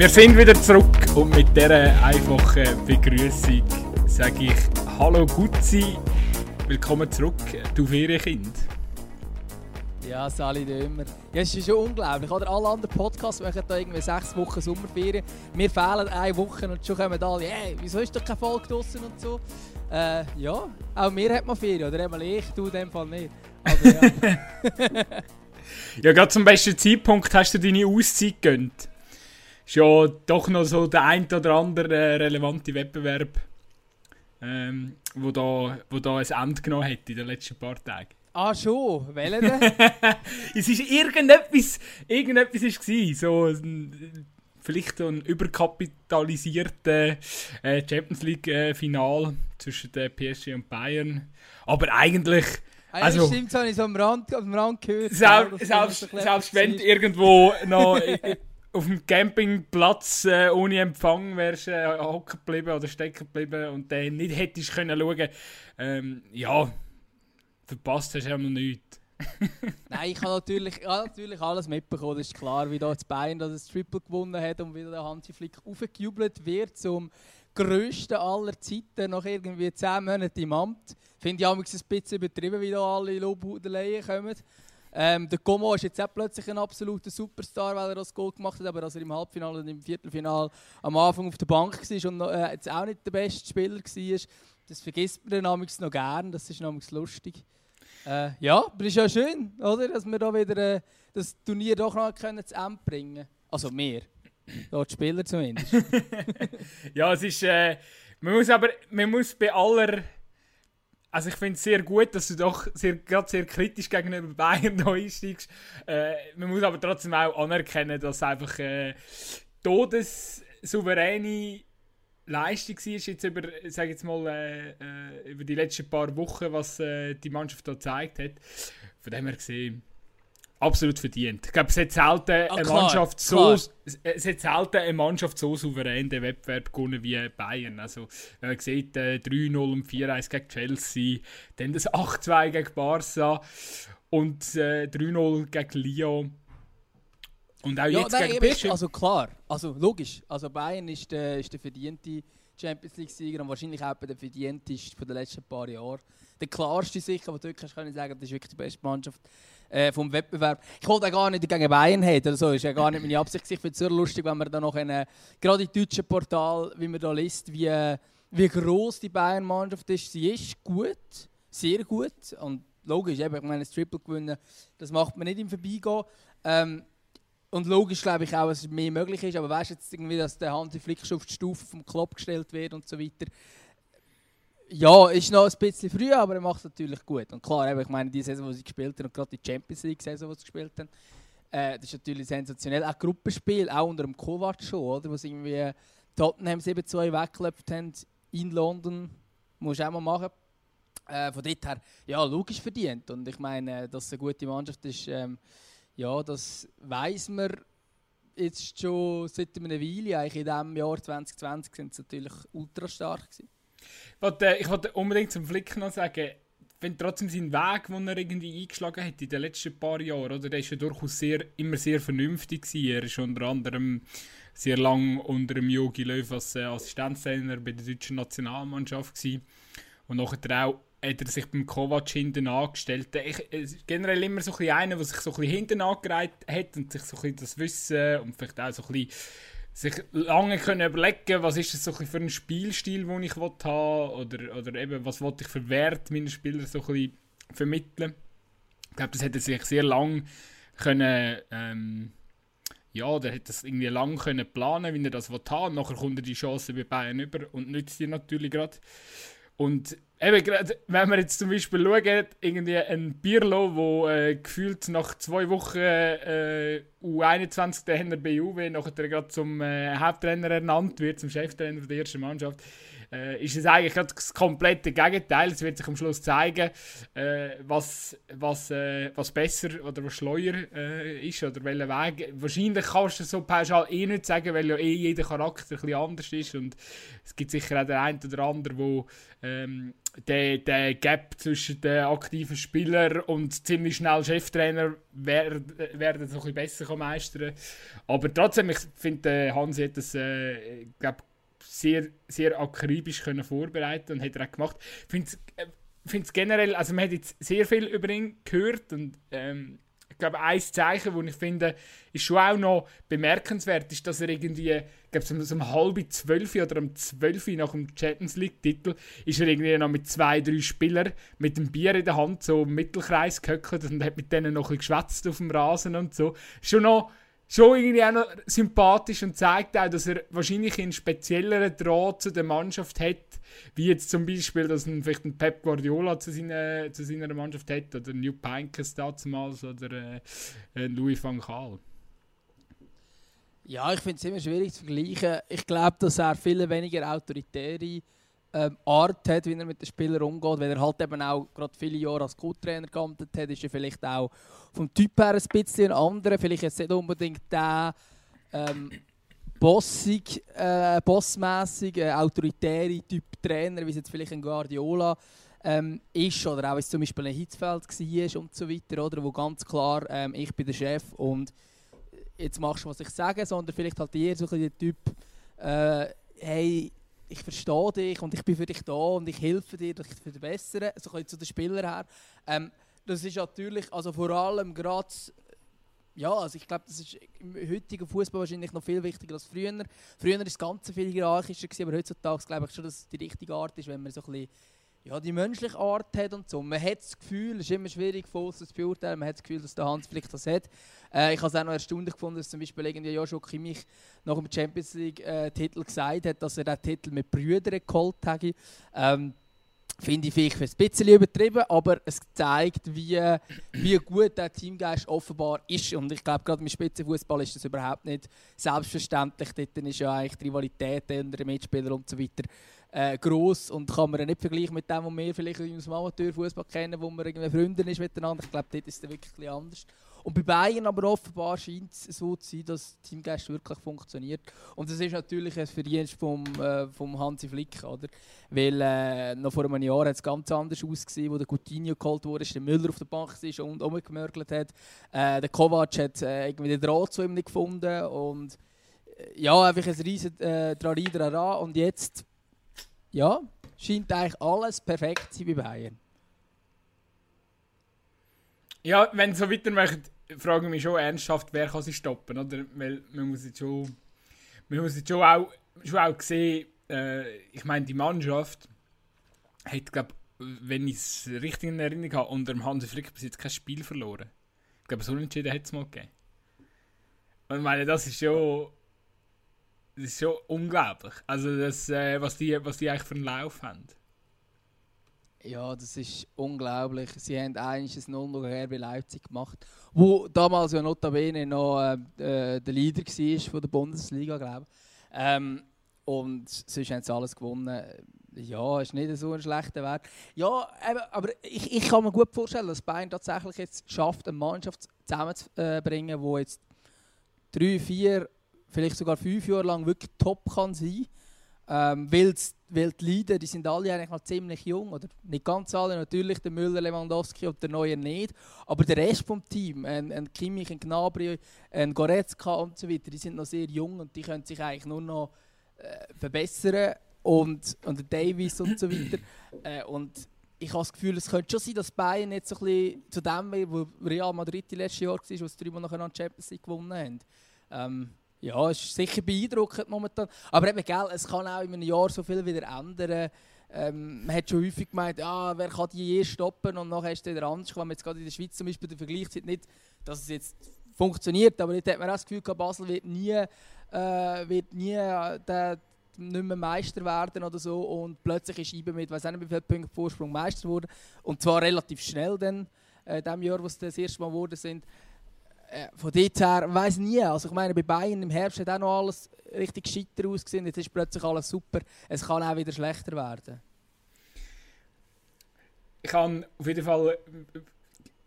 Wir sind wieder zurück und mit dieser einfachen Begrüßung sage ich Hallo Gutzi, willkommen zurück, du Ferienkind. Ja, Sali Dömer. Ja, es ist schon unglaublich, oder? Alle anderen Podcasts machen da irgendwie sechs Wochen Sommerferien. Wir fehlen eine Woche und schon kommen alle, hey, wieso ist doch keine Folge draussen und so. Äh, ja, auch mir hat man Ferien, oder einmal ich, du in dem Fall nicht. Aber ja. ja, gerade zum besten Zeitpunkt hast du deine Auszeit gönnt. Ja doch noch so der ein oder andere äh, relevante Wettbewerb, ähm, wo, da, wo da ein Ende genommen hat in den letzten paar Tagen. Ah, schon? Welchen denn? es ist irgendetwas, irgendetwas ist gewesen, so ein, vielleicht so ein überkapitalisierter äh, Champions League äh, Final zwischen der PSG und Bayern. Aber eigentlich Ah, also, stimmt, das habe ich so am Rand, am Rand gehört. Selbst, selbst, selbst wenn du irgendwo noch auf dem Campingplatz äh, ohne Empfang wärst äh, hocken geblieben oder stecken geblieben und dann nicht hättest können schauen, ähm, ja, verpasst hast du ja noch nichts. Nein, ich habe natürlich, ja, natürlich alles mitbekommen. Das ist klar, wie da das Bein das Triple gewonnen hat und wie der Hansi Flick aufgejubelt wird zum grössten aller Zeiten nach irgendwie 10 Monaten im Amt. Finde ich auch ein bisschen übertrieben, wie da alle Lobhudeleien kommen. Ähm, der Como ist jetzt auch plötzlich ein absoluter Superstar, weil er das Goal gemacht hat, aber als er im Halbfinale und im Viertelfinale am Anfang auf der Bank war und äh, jetzt auch nicht der beste Spieler war, das vergisst man dann noch gern, das ist noch lustig. Äh, ja, aber ist ja schön, oder? dass wir da wieder äh, das Turnier doch noch können zu Ende bringen Also wir, da die Spieler zumindest. ja, es ist, äh, man muss aber, man muss bei aller also ich finde es sehr gut, dass du doch sehr, gerade sehr kritisch gegenüber Bayern da einsteigst. Äh, man muss aber trotzdem auch anerkennen, dass einfach äh, todessouveräne Leistung war jetzt über, sag jetzt mal, äh, äh, über die letzten paar Wochen, was äh, die Mannschaft da gezeigt hat. Von dem her gesehen, absolut verdient. Ich glaube, es hat selten ah, eine klar, Mannschaft so, es hat selten eine Mannschaft so souverän den Wettbewerb gewonnen wie Bayern. Also, wenn man sieht, äh, 3-0 und 4-1 gegen Chelsea, dann das 8-2 gegen Barca und äh, 3-0 gegen Lyon. Und auch ja, jetzt nein, gegen eben, Also klar, also logisch. Also Bayern ist der, ist der verdiente Champions League-Sieger und wahrscheinlich auch der verdienteste von den letzten paar Jahren. Der klarste sicher, du wirklich kannst sagen, das ist wirklich die beste Mannschaft äh, vom Wettbewerb. Ich wollte auch gar nicht gegen Bayern haben oder so, ist ja gar nicht meine Absicht. Ich finde es sehr lustig, wenn man da noch eine, gerade im deutschen Portal, wie man da liest, wie, wie groß die Bayern-Mannschaft ist. Sie ist gut, sehr gut und logisch, eben, ich meine, das Triple gewinnen, das macht man nicht im Vorbeigehen. Ähm, und logisch glaube ich auch, dass es mehr möglich ist, aber weißt du jetzt irgendwie, dass der Hansi Flick schon auf die Stufe vom Club gestellt wird und so weiter, ja, ist noch ein bisschen früh, aber er macht es natürlich gut. Und klar, ich meine, die Saison, die sie gespielt haben, und gerade die Champions League-Saison, die sie gespielt haben, äh, das ist natürlich sensationell. Auch Gruppenspiel, auch unter dem Kovac schon, oder? Wo sie irgendwie Tottenham 7-2 weggelöpft haben in London. Muss auch mal machen. Äh, von dort her, ja, logisch verdient. Und ich meine, dass es eine gute Mannschaft ist, ähm, ja, das weiß man jetzt schon seit einer Weile. Eigentlich in diesem Jahr 2020 sind sie natürlich ultra stark gewesen. Ich wollte unbedingt zum Flick noch sagen, wenn trotzdem seinen Weg, den er irgendwie eingeschlagen hat in den letzten paar Jahren, oder, der ist ja durchaus sehr, immer sehr vernünftig gewesen. Er ist unter anderem sehr lang unter dem Jogi Löw als äh, Assistenztrainer bei der deutschen Nationalmannschaft gewesen. und nachher auch hat er sich beim Kovac hinten angestellt. Ich, äh, generell immer so ein einer, der sich so ein bisschen hinten angereiht hat und sich so ein bisschen das Wissen und vielleicht auch so ein bisschen sich lange können überlegen, was ist es so für ein Spielstil, den ich haben oder oder eben was wollte ich für Wert meinen Spielern so ein vermitteln. Ich glaube, das hätte sich sehr lang können ähm, ja, der hätte das irgendwie lang können planen, wie er das will haben. Nachher kommt er die Chance bei Bayern über und nützt die natürlich gerade. Und eben, wenn wir jetzt zum Beispiel schauen, irgendwie ein Birlo, der äh, gefühlt nach zwei Wochen äh, U21 der bei Juve nachher gerade zum äh, Haupttrainer ernannt wird, zum Cheftrainer der ersten Mannschaft, äh, ist es eigentlich das komplette Gegenteil. Es wird sich am Schluss zeigen, äh, was, was, äh, was besser oder was schleuer äh, ist oder welcher Weg. Wahrscheinlich kannst du so pauschal eh nicht sagen, weil ja eh jeder Charakter ein bisschen anders ist und es gibt sicher auch den einen oder anderen, wo ähm, der, der Gap zwischen den aktiven Spielern und ziemlich schnell Cheftrainer werden, werden so ein bisschen besser meistern Aber trotzdem, ich finde, Hansi hat das, äh, glaub, sehr, sehr akribisch können vorbereiten und hat er auch gemacht. Ich finde es generell, also man hat jetzt sehr viel über ihn gehört und ähm, glaube, ein Zeichen, das ich finde, ist schon auch noch bemerkenswert, ist, dass er irgendwie, ich glaube, so, so um halb zwölf oder um zwölf nach dem Champions League-Titel, ist er irgendwie noch mit zwei, drei Spielern mit dem Bier in der Hand so im Mittelkreis gehöckelt und hat mit denen noch ein bisschen geschwätzt auf dem Rasen und so. Schon noch schon irgendwie auch noch sympathisch und zeigt auch, dass er wahrscheinlich einen spezielleren Draht zu der Mannschaft hat, wie jetzt zum Beispiel, dass ein, vielleicht ein Pep Guardiola zu seiner, zu seiner Mannschaft hat oder New Pinkes damals oder äh, Louis van Gaal. Ja, ich finde es immer schwierig zu vergleichen. Ich glaube, dass er viel weniger autoritäre ähm, Art hat, wie er mit den Spielern umgeht, weil er halt eben auch gerade viele Jahre als Co-Trainer gearbeitet hat, ist er vielleicht auch vom Typ her ein bisschen anderer, vielleicht jetzt nicht unbedingt der ähm, bossig, äh, bossmässig, äh, autoritäre Typ Trainer, wie es jetzt vielleicht ein Guardiola ähm, ist oder auch wie es zum Beispiel ein Hitzfeld war und so weiter, oder, wo ganz klar ähm, ich bin der Chef und jetzt machst du, was ich sage, sondern vielleicht halt eher so ein der Typ, äh, hey, ich verstehe dich und ich bin für dich da und ich helfe dir, dich zu verbessern, so ein zu den Spielern her. Ähm, das ist natürlich, also vor allem gerade, ja, also ich glaube, das ist im heutigen Fußball wahrscheinlich noch viel wichtiger als früher. Früher war es ganz viel hierarchischer, aber heutzutage glaube ich schon, dass es die richtige Art ist, wenn man so ein bisschen ja, die menschliche Art hat und so. Man hat das Gefühl, es ist immer schwierig außen zu beurteilen, man hat das Gefühl, dass der Hans vielleicht das hat. Äh, ich habe es auch noch erstaunlich gefunden, dass zum Beispiel irgendwie Joshua Kimmich nach dem Champions League-Titel äh, gesagt hat, dass er den Titel mit Brüdern geholt hat. Ähm, Finde ich vielleicht ein bisschen übertrieben, aber es zeigt, wie, wie gut der Teamgeist offenbar ist. Und ich glaube, gerade im Spitzenfußball ist das überhaupt nicht selbstverständlich. Dort ist ja eigentlich die Rivalität unter den Mitspielern und so weiter äh, gross und kann man nicht vergleichen mit dem, was wir vielleicht aus dem Amateurfußball kennen, wo man irgendwie Freunde ist miteinander. Ich glaube, dort ist es wirklich anders. Und bei Bayern aber offenbar scheint es so zu sein, dass Teamgeist wirklich funktioniert. Und das ist natürlich ein Verdienst vom, äh, vom Hansi Flick, oder? Weil äh, noch vor einem Jahr hat es ganz anders ausgesehen, wo der Coutinho geholt wurde, der Müller auf der Bank ist und umgemörgelt hat. Äh, der Kovac hat äh, irgendwie den Draht zu ihm nicht gefunden und äh, ja, einfach ein riesen äh, und jetzt ja, scheint eigentlich alles perfekt zu sein bei Bayern. Ja, wenn so weiter möchte, frage ich mich schon ernsthaft, wer kann sie stoppen, oder? Weil man muss jetzt schon, man muss jetzt schon auch, schon auch sehen, äh, ich meine, die Mannschaft hat, glaube wenn ich es richtig in Erinnerung habe, unter dem Hansi Flick bis jetzt kein Spiel verloren. Ich glaube, so unentschieden hat es mal gegeben. Und ich meine, das ist schon das ist schon unglaublich. Also, das, äh, was, die, was die eigentlich für einen Lauf haben. Ja, das ist unglaublich. Sie haben eigentlich ein 0 gegen RB Leipzig gemacht, wo damals ja notabene noch äh, äh der Leader war von der Bundesliga, glaube ich. Ähm, und sonst haben sie alles gewonnen. Ja, ist nicht so ein schlechter Wert. Ja, aber ich, ich kann mir gut vorstellen, dass Bayern tatsächlich jetzt schafft, eine Mannschaft zusammenzubringen, die jetzt drei, vier vielleicht sogar fünf Jahre lang wirklich top kann sein ähm, weil, weil die Leader, die sind alle eigentlich noch ziemlich jung, oder nicht ganz alle, natürlich der Müller, Lewandowski und der Neuer nicht, aber der Rest vom Team, ein, ein Kimmich, ein Gnabry, ein Goretzka und so weiter, die sind noch sehr jung und die können sich eigentlich nur noch äh, verbessern und, und der Davis und so weiter. Äh, und ich habe das Gefühl, es könnte schon sein, dass Bayern jetzt so ein bisschen zu dem, wo Real Madrid die letzte Jahr war, wo sie dreimal nacheinander Champions League gewonnen haben. Ähm, ja, es ist sicher beeindruckend momentan. Aber eben, gell, es kann auch in einem Jahr so viel wieder ändern. Ähm, man hat schon häufig gemeint, ja, wer kann die je stoppen und nachher ist wieder anders. Wenn man jetzt gerade in der Schweiz zum Beispiel den Vergleich sieht, nicht, dass es jetzt funktioniert, aber jetzt hat man auch das Gefühl, Basel wird nie, äh, wird nie äh, der, nicht mehr Meister werden oder so und plötzlich ist IBE mit, weiß nicht wie viele Punkte Vorsprung Meister geworden und zwar relativ schnell dann, äh, dem Jahr, wo sie das erste Mal geworden sind äh, von dort her, ich weiß nie. Also ich meine, bei Bayern im Herbst hat auch noch alles richtig gescheiter ausgesehen. Jetzt ist plötzlich alles super. Es kann auch wieder schlechter werden. Ich habe auf jeden Fall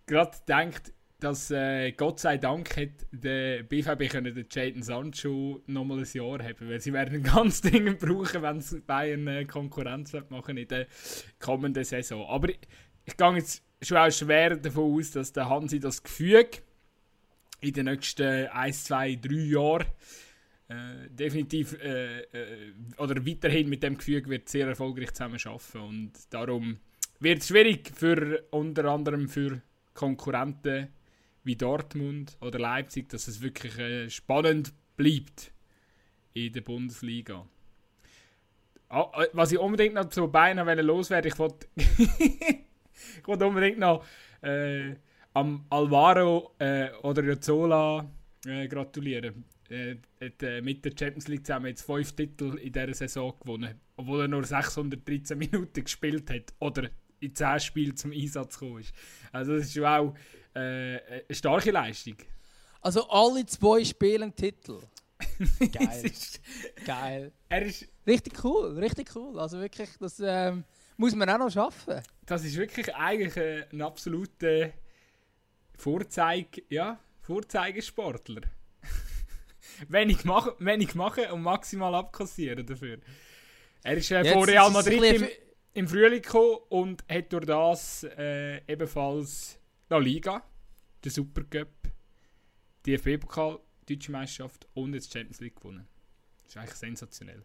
gerade gedacht, dass äh, Gott sei Dank hat der BVB können den Jadon Sancho noch mal ein Jahr haben, weil sie werden ganz dringend brauchen, wenn sie Bayern äh, Konkurrenz machen in der kommenden Saison. Aber ich, ich gehe jetzt schon auch schwer davon aus, dass der Hansi das Gefüge in den nächsten 1, 2, 3 Jahren äh, definitiv äh, äh, oder weiterhin mit dem Gefüge wird sehr erfolgreich zusammen arbeiten und darum wird es schwierig für unter anderem für Konkurrenten wie Dortmund oder Leipzig, dass es wirklich äh, spannend bleibt in der Bundesliga. Ah, äh, was ich unbedingt noch zu Bayern loswerden ich wollte ich wollte unbedingt noch äh, am Alvaro äh, oder Jozzola äh, gratulieren. Er hat äh, mit der Champions League zusammen jetzt fünf Titel in dieser Saison gewonnen, obwohl er nur 613 Minuten gespielt hat oder in 10 Spielen zum Einsatz gekommen ist. Also das ist schon auch äh, eine starke Leistung. Also alle zwei spielen Titel. Geil. Geil. Er ist richtig cool, richtig cool. Also wirklich, das ähm, muss man auch noch schaffen. Das ist wirklich eigentlich ein absoluter Vorzeig, ja, Vorzeigesportler. wenig, machen, wenig machen und maximal abkassieren dafür. Er ist äh, vor Real Madrid im, im Frühling gekommen und hat durch das äh, ebenfalls La Liga, den Supercup, die DFB-Pokal, Deutsche Meisterschaft und jetzt Champions League gewonnen. Das ist eigentlich sensationell.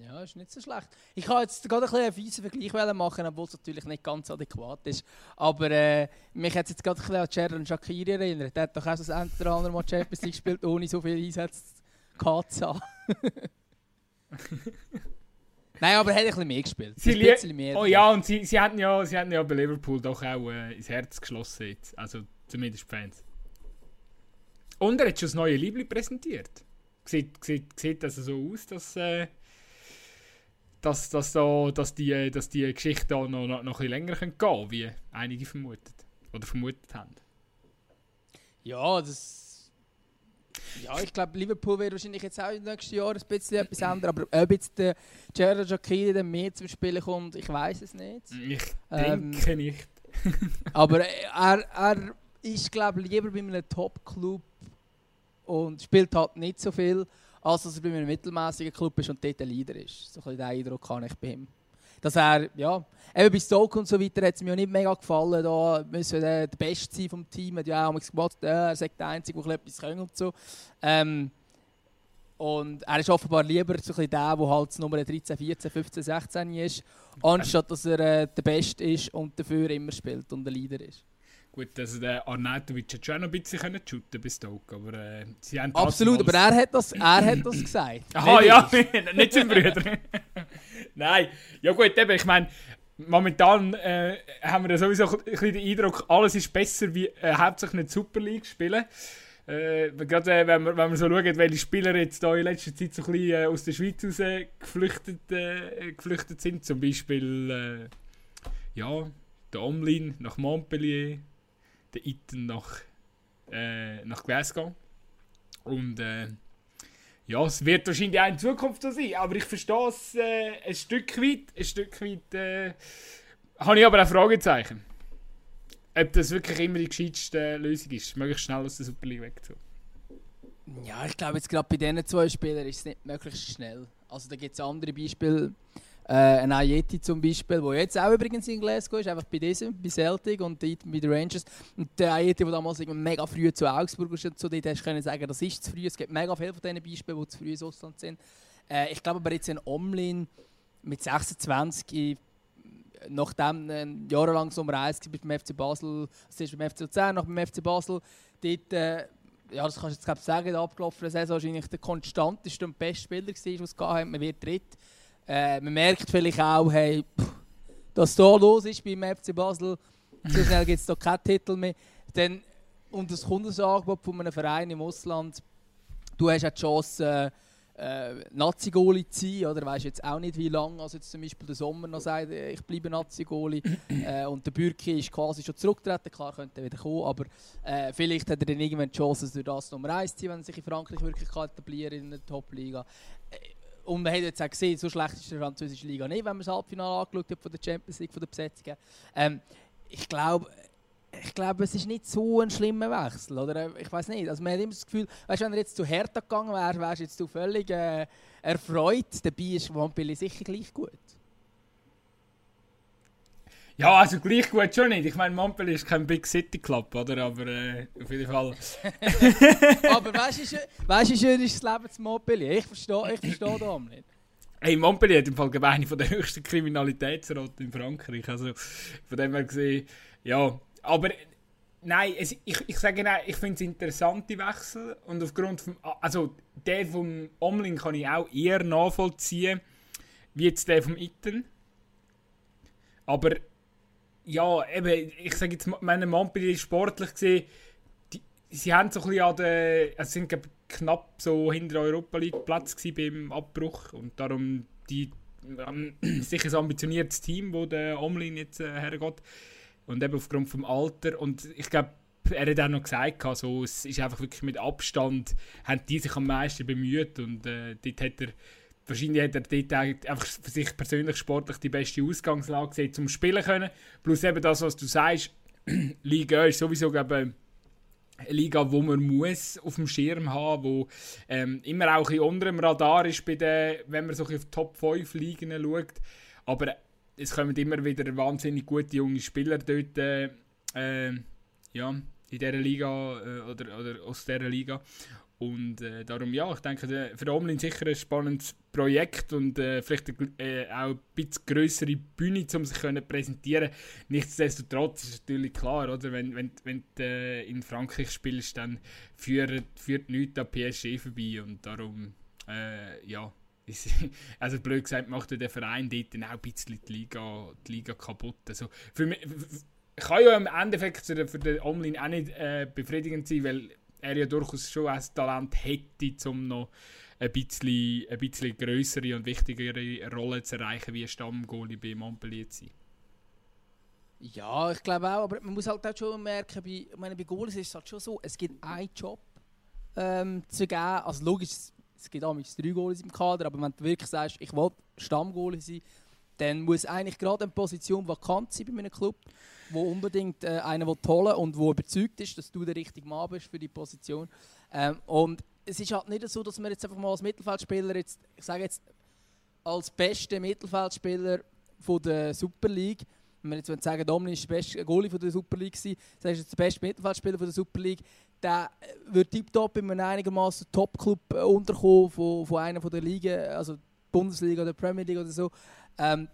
Ja, ist nicht so schlecht. Ich kann jetzt gerade ein einen fiesen Vergleich machen, obwohl es natürlich nicht ganz adäquat ist. Aber äh, mich hat jetzt gerade ein bisschen an Jaron Shakiri erinnert. Der hat doch auch das andere Mal Champions League gespielt, ohne so viele Einsätze gehabt zu haben. Nein, aber er hat ein bisschen mehr gespielt. Sie ein bisschen mehr. Oh ja, und sie, sie, hatten ja, sie hatten ja bei Liverpool doch auch äh, ins Herz geschlossen jetzt. Also zumindest Fans. Und er hat schon das neue Liebling präsentiert. Sieht, sieht, sieht also so aus, dass... Äh, dass, dass, da, dass, die, dass die Geschichte auch noch, noch, noch ein länger gehen kann, wie einige vermutet oder vermutet haben. Ja, das. Ja, ich glaube, Liverpool wird wahrscheinlich jetzt auch im nächsten Jahr ein bisschen etwas ändern. Aber ob jetzt der Gerard Jacquini dann mehr zum Spielen kommt, ich weiß es nicht. Ich ähm, denke nicht. aber er, er ist, glaube ich, lieber bei einem Top-Club und spielt halt nicht so viel als dass er bei einem mittelmäßigen Club ist und dort der Leader ist. So ein den Eindruck habe ich bei ihm. Dass er, ja, eben bei Stoke und so weiter hat es mir auch nicht mega gefallen. Da müssen wir der Beste sein vom Team. Hat ja auch gesagt, er sagt der Einzige, der etwas kann und so. Ähm, und er ist offenbar lieber so ein der, der halt Nummer 13, 14, 15, 16 ist, anstatt dass er äh, der Beste ist und dafür immer spielt und der Leader ist. Gut, also der Arnautovic hat schon noch ein bisschen können shooten bis Stoke, aber äh, sie haben Absolut, aber er hat das, er hat das gesagt. Aha, ja, nicht sein Brüder. Nein, ja gut, eben, ich meine, momentan äh, haben wir sowieso ein bisschen den Eindruck, alles ist besser wie äh, hauptsächlich nicht Super League spielen. Äh, gerade äh, wenn, wir, wenn wir so schauen, welche Spieler jetzt da in letzter Zeit so ein bisschen äh, aus der Schweiz raus geflüchtet, äh, geflüchtet sind, zum Beispiel äh, ja, der Omlin nach Montpellier, der Iten nach, äh, nach Glasgow. Und äh, ja, es wird wahrscheinlich auch in Zukunft so sein, aber ich verstehe es äh, ein Stück weit. Ein Stück weit äh, habe ich aber auch Fragezeichen. Ob das wirklich immer die gescheiteste Lösung ist, möglichst schnell aus der Super League wegzuholen. Ja, ich glaube jetzt gerade bei diesen zwei Spielern ist es nicht möglichst schnell. Also da gibt es andere Beispiele. Äh, ein Ayeti zum Beispiel, der jetzt auch übrigens in Glasgow ist, einfach bei diesem, bei Celtic und dort bei den Rangers. Und der Ayeti, der damals mega früh zu Augsburg ist, und so, dort hast du sagen, das ist zu früh. Es gibt mega viele von diesen Beispielen, die zu früh ins Ausland sind. Äh, ich glaube aber jetzt ein Omlin mit 26 nachdem ein jahrelang so umreist beim FC Basel, zuerst beim FC Luzern, noch beim FC Basel, dort, äh, ja, das kannst du jetzt sagen, in der abgelaufenen Saison wahrscheinlich der konstanteste und beste Spieler war, was es gab. Man wird dritt. Äh, man merkt vielleicht auch, hey, pff, dass da los ist beim FC Basel, so schnell gibt es da keinen Titel mehr. Dann, und das Kundenangebot von einem Verein im Ausland, du hast auch die Chance, äh, Nazi-Goalie zu sein, oder? Weiß jetzt auch nicht, wie lange, also jetzt zum Beispiel der Sommer noch sagt, äh, ich bleibe Nazi-Goalie äh, und der Bürki ist quasi schon zurückgetreten, klar könnte er wieder kommen, aber äh, vielleicht hat er dann irgendwann die Chance, durch das Nummer 1 zu sein, wenn er sich in Frankreich wirklich etablieren in der Top-Liga. Äh, und man hat jetzt auch gesehen, so schlecht ist die französische Liga nicht, wenn man das Halbfinale angeschaut hat von der Champions League, von der Besetzung. Ähm, ich glaube, ich glaube, es ist nicht so ein schlimmer Wechsel. Oder? Ich weiß nicht. Also man hat immer das Gefühl, weißt, wenn er jetzt zu Hertha gegangen wäre, wärst du jetzt völlig äh, erfreut. Dabei ist Montpellier sicher gleich gut. Ja, also gleich gut schon nicht. Ich meine, Montpellier ist kein Big City Club, oder? Aber äh, auf jeden Fall. Aber weißt du, wie schön ist das Leben zu Montpellier? Ich verstehe ich versteh da nicht. Hey, Montpellier hat im Fall eine von der höchsten Kriminalitätsraten in Frankreich. Also von dem her gesehen, ja. Aber nein, es, ich, ich sage nein, ich finde es interessante Wechsel und aufgrund vom, also der vom Omling kann ich auch eher nachvollziehen, wie jetzt der vom Itten. Aber ja, eben, ich sage jetzt, meine Montpellier ist sportlich gesehen, die, sie haben so ein bisschen an der, also sind knapp so hinter Europa League Platz beim Abbruch und darum die ähm, sicher ein ambitioniertes Team, wo der Omlin jetzt äh, hergeht und eben aufgrund vom Alter und ich glaube er hat auch noch gesagt, also, es ist einfach wirklich mit Abstand, haben die sich am meisten bemüht und äh, dort hat er wahrscheinlich hat er dort einfach für sich persönlich sportlich die beste Ausgangslage gesehen, zum Spielen können. Plus eben das, was du sagst, Liga ist sowieso glaube eine Liga, wo man muss auf dem Schirm haben, wo ähm, immer auch ein unter dem Radar ist, bei den, wenn man so auf die Top 5 Ligen schaut. Aber es kommen immer wieder wahnsinnig gute junge Spieler dort äh, äh, ja, in dieser Liga äh, oder, oder aus dieser Liga. Und äh, darum, ja, ich denke, für Omlin sicher ein spannendes Projekt und äh, vielleicht äh, auch ein bisschen größere Bühne, um sich können präsentieren Nichtsdestotrotz ist natürlich klar, oder? wenn, wenn, wenn du äh, in Frankreich spielst, dann führt, führt nichts an PSG vorbei und darum, äh, ja, ist, also blöd gesagt, macht der Verein dort dann auch ein bisschen die Liga, die Liga kaputt. Also für mich, kann ja im Endeffekt für den, Omlin auch nicht äh, befriedigend sein, weil er ja durchaus schon ein Talent hätte, um noch ein bisschen, ein bisschen größere und wichtigere Rolle zu erreichen, wie ein Stammgoalie bei Montpellier zu sein. Ja, ich glaube auch, aber man muss halt auch schon merken, bei, ich meine, bei Goalies ist es halt schon so, es gibt einen Job ähm, zu geben, also logisch, es gibt auch drei Goalies im Kader, aber wenn du wirklich sagst, ich will Stammgoalie sein, dann muss eigentlich gerade eine Position vakant sein bei einem Club, wo unbedingt äh, einen holen und wo überzeugt ist, dass du der richtige Mann bist für die Position. Ähm, und es ist halt nicht so, dass man jetzt einfach mal als Mittelfeldspieler jetzt, ich sage jetzt als bester Mittelfeldspieler von der Super League, wenn wir jetzt sagen, Domini ist der beste Goalie von der Super League das heißt jetzt der beste Mittelfeldspieler von der Super League, der wird tiptop in einem einigermaßen Top-Club äh, unterkommen von, von einer von der Liga, also Bundesliga oder Premier League oder so. Ähm,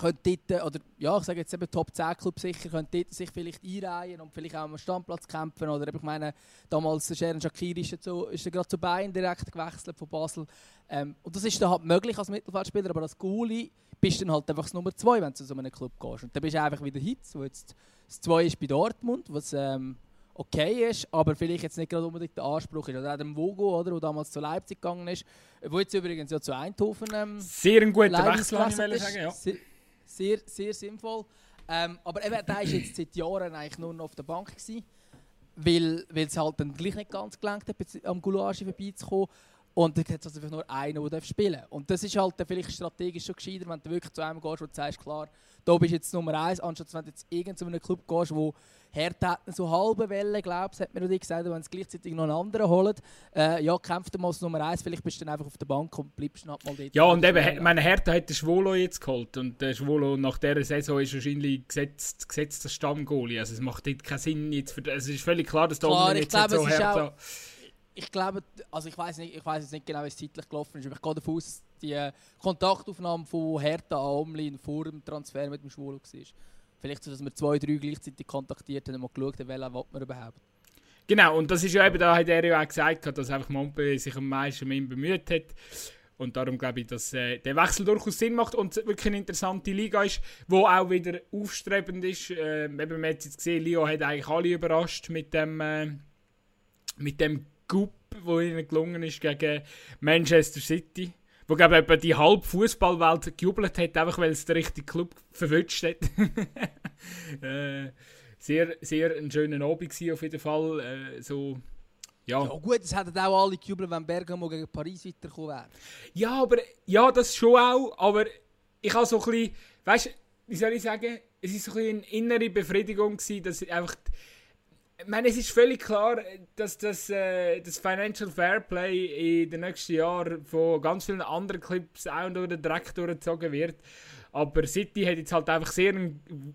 könnt dort, oder ja, ich sage jetzt eben Top 10 Club sicher, könnt dort sich vielleicht einreihen und vielleicht auch am Standplatz kämpfen. Oder ich meine, damals der Sharon Shakiri ist, so, ist gerade zu Bayern direkt gewechselt von Basel. Ähm, und das ist dann halt möglich als Mittelfeldspieler, aber als Goalie bist du dann halt einfach das Nummer 2, wenn du zu so einem Club gehst. Und dann bist du einfach wieder Hitz, wo jetzt das 2 ist bei Dortmund, was ähm, okay ist, aber vielleicht jetzt nicht gerade unbedingt der Anspruch ist. Oder auch dem Vogo, oder, der damals zu Leipzig gegangen ist, wo jetzt übrigens ja zu Eindhoven ähm, Sehr ein guter Wechsel, ich sagen, ja. Sehr, sehr, sinnvoll. Ähm, aber eben, der ist jetzt seit Jahren eigentlich nur noch auf der Bank gewesen, weil, weil es halt dann gleich nicht ganz gelangt hat, am Goulashi vorbeizukommen. Und dann hat es also nur einen, der spielen darf. Und das ist halt vielleicht strategisch schon gescheiter, wenn du wirklich zu einem gehst und sagst, klar, da bist du jetzt Nummer eins, anstatt wenn du jetzt irgend zu einem Club gehst, wo Hertha so halbe Welle, glaubst hat mir noch gesagt, wenn es gleichzeitig noch einen anderen holen, äh, ja, kämpft mal als Nummer eins, vielleicht bist du dann einfach auf der Bank und bleibst dann halt mal dort. Ja, und eben, meine Hertha hat den Schwolo jetzt geholt und der Schwolo nach dieser Saison ist wahrscheinlich gesetzt, gesetzt das Stammgoalie, also es macht jetzt keinen Sinn jetzt, für, es ist völlig klar, dass da jetzt glaube, so Hertha ich glaube, also ich weiß nicht, ich weiß jetzt nicht genau, wie es zeitlich gelaufen ist, aber ich gehe davon aus, die äh, Kontaktaufnahme von Hertha an Omlin vor dem Transfer mit dem Schwulen war. Vielleicht so, dass wir zwei, drei gleichzeitig kontaktiert haben und mal geschaut haben, welchen man überhaupt. Genau, und das ist ja eben, da hat er ja auch gesagt, dass einfach Montpellier sich am meisten um ihn bemüht hat. Und darum glaube ich, dass äh, der Wechsel durchaus Sinn macht und wirklich eine interessante Liga ist, wo auch wieder aufstrebend ist. Äh, eben, man hat jetzt gesehen, Leo hat eigentlich alle überrascht mit dem, äh, mit dem Group wo ihnen gelungen ist gegen Manchester City. Wo glaube ich, die halbe Fußballwelt gejubelt hat, einfach weil es der richtige Club verwünscht hat. äh, sehr, sehr ein schöner Abend gewesen, auf jeden Fall. Äh, so, ja. Ja gut, es hätten auch alle gejubelt, wenn Bergamo gegen Paris weitergekommen wäre. Ja, aber ja, das schon auch. Aber ich habe so ein bisschen, weißt wie soll ich sagen, es ist so ein bisschen eine innere Befriedigung gewesen, dass ich einfach ich meine, es ist völlig klar, dass das, äh, das Financial Fairplay in den nächsten Jahren von ganz vielen anderen Clips auch durch den Dreck durchgezogen wird. Aber City hat jetzt halt einfach sehr,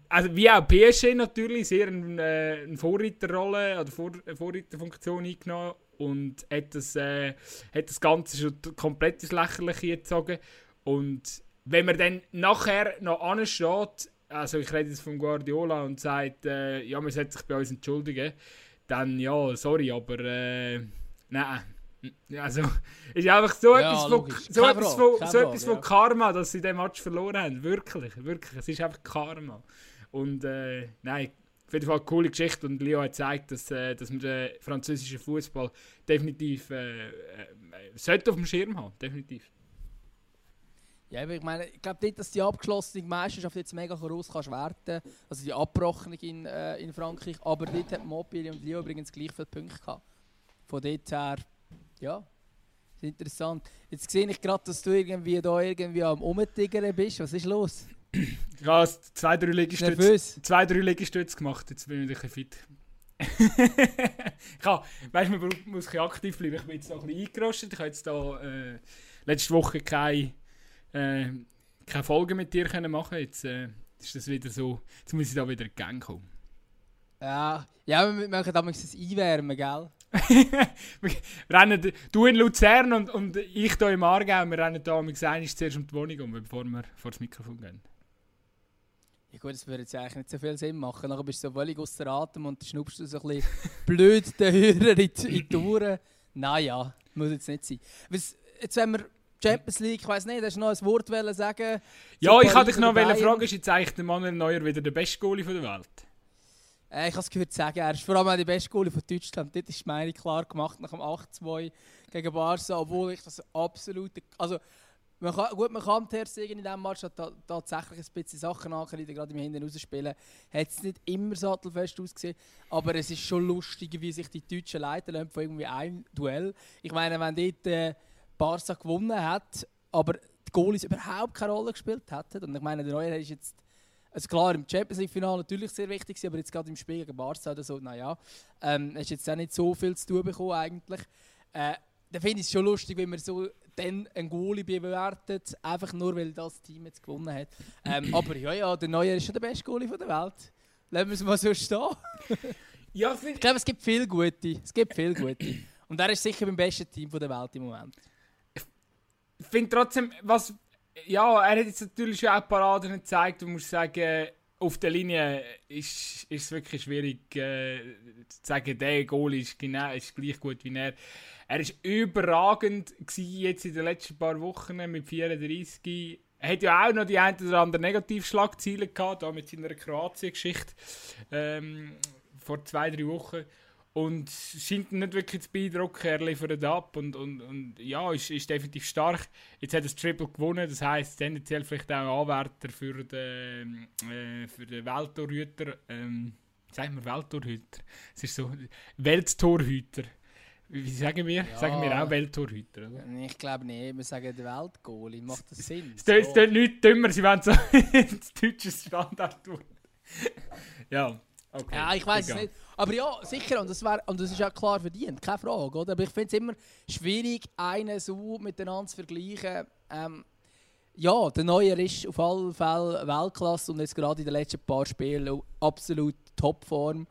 also wie auch PSG natürlich, sehr eine, äh, eine Vorreiterrolle oder Vor Vorreiterfunktion eingenommen und hat das, äh, hat das Ganze schon komplett ins Lächerliche gezogen. Und wenn man dann nachher noch ansteht, also ich rede jetzt von Guardiola und sagt, äh, ja, man sollte sich bei uns entschuldigen, dann ja, sorry, aber äh, nein. Also, ist einfach so Ja, etwas, von, so Keine etwas, Frage, von, so Frage, etwas ja. von Karma, dass sie den Match verloren haben. Wirklich, wirklich. Es ist einfach Karma. Und äh, nein, auf jeden Fall eine coole Geschichte. Und Leo hat gezeigt, dass, äh, dass man den französischen Fußball definitiv äh, äh, sollte auf dem Schirm haben. Definitiv. Ja, aber ich meine, ich glaube nicht, dass die abgeschlossene Meisterschaft jetzt mega groß kannst werten also die abgebrochene in, äh, in Frankreich, aber dort hat Mobile und Lyon übrigens gleich viele Punkte gehabt. Von dort her, ja, ist interessant. Jetzt sehe ich gerade, dass du irgendwie da irgendwie am Umtigern bist. Was ist los? Ich habe zwei, drei Liegestütze, Nervös? zwei, drei Liegestütze gemacht. Jetzt bin ich ein bisschen fit. ich habe, weißt, man muss ein bisschen aktiv bleiben. Ich bin jetzt noch ein bisschen eingerostet. Ich habe jetzt da äh, letzte Woche keine, äh, keine Folge mit dir können machen. Jetzt äh, ist das wieder so. Jetzt muss ich da wieder in die Gang kommen. Ja, ja wir machen damals das Einwärmen, gell? wir rennen, du in Luzern und, und ich hier im Aargau, wir rennen da mit zuerst um die Wohnung um, bevor wir vor das Mikrofon gehen. Ja gut, das würde jetzt eigentlich nicht so viel Sinn machen. Nachher bist du so völlig außer Atem und schnuppst du so ein bisschen blöd den Hörer in die, in die Ohren. Naja, muss jetzt nicht sein. Was, jetzt wenn wir Champions League, ich weiss nicht, hast du noch ein Wort sagen? Ja, Zu ich Paris dich noch Bayern? fragen, ist jetzt eigentlich der Manuel Neuer wieder der beste Goalie von der Welt? Äh, ich habe es gehört sagen, er ist vor allem die beste Goalie von Deutschland. Dort ist Meinung klar gemacht nach dem 8-2 gegen Barca, obwohl ich das absolut... Also, man kann, gut, man kann Ter Stegen in diesem Match hat ta tatsächlich ein bisschen Sachen nachreiten, gerade im Hinten rausspielen. Hat es nicht immer sattelfest ausgesehen, aber es ist schon lustig, wie sich die Deutschen leiten lassen von irgendwie einem Duell. Ich meine, wenn dort äh, Barca gewonnen hat, aber die Goalies überhaupt keine Rolle gespielt hätten, und ich meine, der Neuer ist jetzt also klar, im Champions League-Finale natürlich sehr wichtig, aber jetzt gerade im Spiel gegen Barca oder so, naja, ähm, hast jetzt auch nicht so viel zu tun bekommen eigentlich. Äh, da finde ich es schon lustig, wenn man so dann einen Goalie bewertet, einfach nur weil das Team jetzt gewonnen hat. Ähm, aber ja, ja, der Neuer ist schon der beste Goalie der Welt. Lassen wir es mal so stehen. Ja, ich glaube, es gibt viel Gute. Es gibt viel Gute. Und er ist sicher beim besten Team der Welt im Moment. Ich finde trotzdem, was. Ja, er hat jetzt natürlich schon auch Paraden gezeigt und muss sagen, auf der Linie ist, ist es wirklich schwierig äh, zu sagen, der Goal ist, genau, ist gleich gut wie er. Er ist überragend jetzt in den letzten paar Wochen mit 34. Er hat ja auch noch die ein oder andere Negativschlagziele gehabt, da mit seiner Kroatien-Geschichte ähm, vor zwei, drei Wochen. Und scheint nicht wirklich zu beeindrucken, er liefert ab und, und, und ja, ist, ist definitiv stark. Jetzt hat er das Triple gewonnen, das heisst tendenziell vielleicht auch Anwärter für den, äh, für den Welttorhüter. Ähm, sagen wir Welttorhüter? Es ist so, Welttorhüter. Wie sagen wir? Ja. Sagen wir auch Welttorhüter, oder? Ich glaube nicht, wir sagen Weltgoalie. Macht das Sinn? Es tut- tut nichts dümmer, sie wollen so ins deutsche Standard tun. ja, okay. Ja, ich weiß es nicht. Aber ja, sicher, und das, wär, und das ist ja klar verdient, keine Frage. Oder? Aber ich finde es immer schwierig, einen so miteinander zu vergleichen. Ähm, ja, der Neuer ist auf alle Fälle Weltklasse und jetzt gerade in den letzten paar Spielen absolut Topform.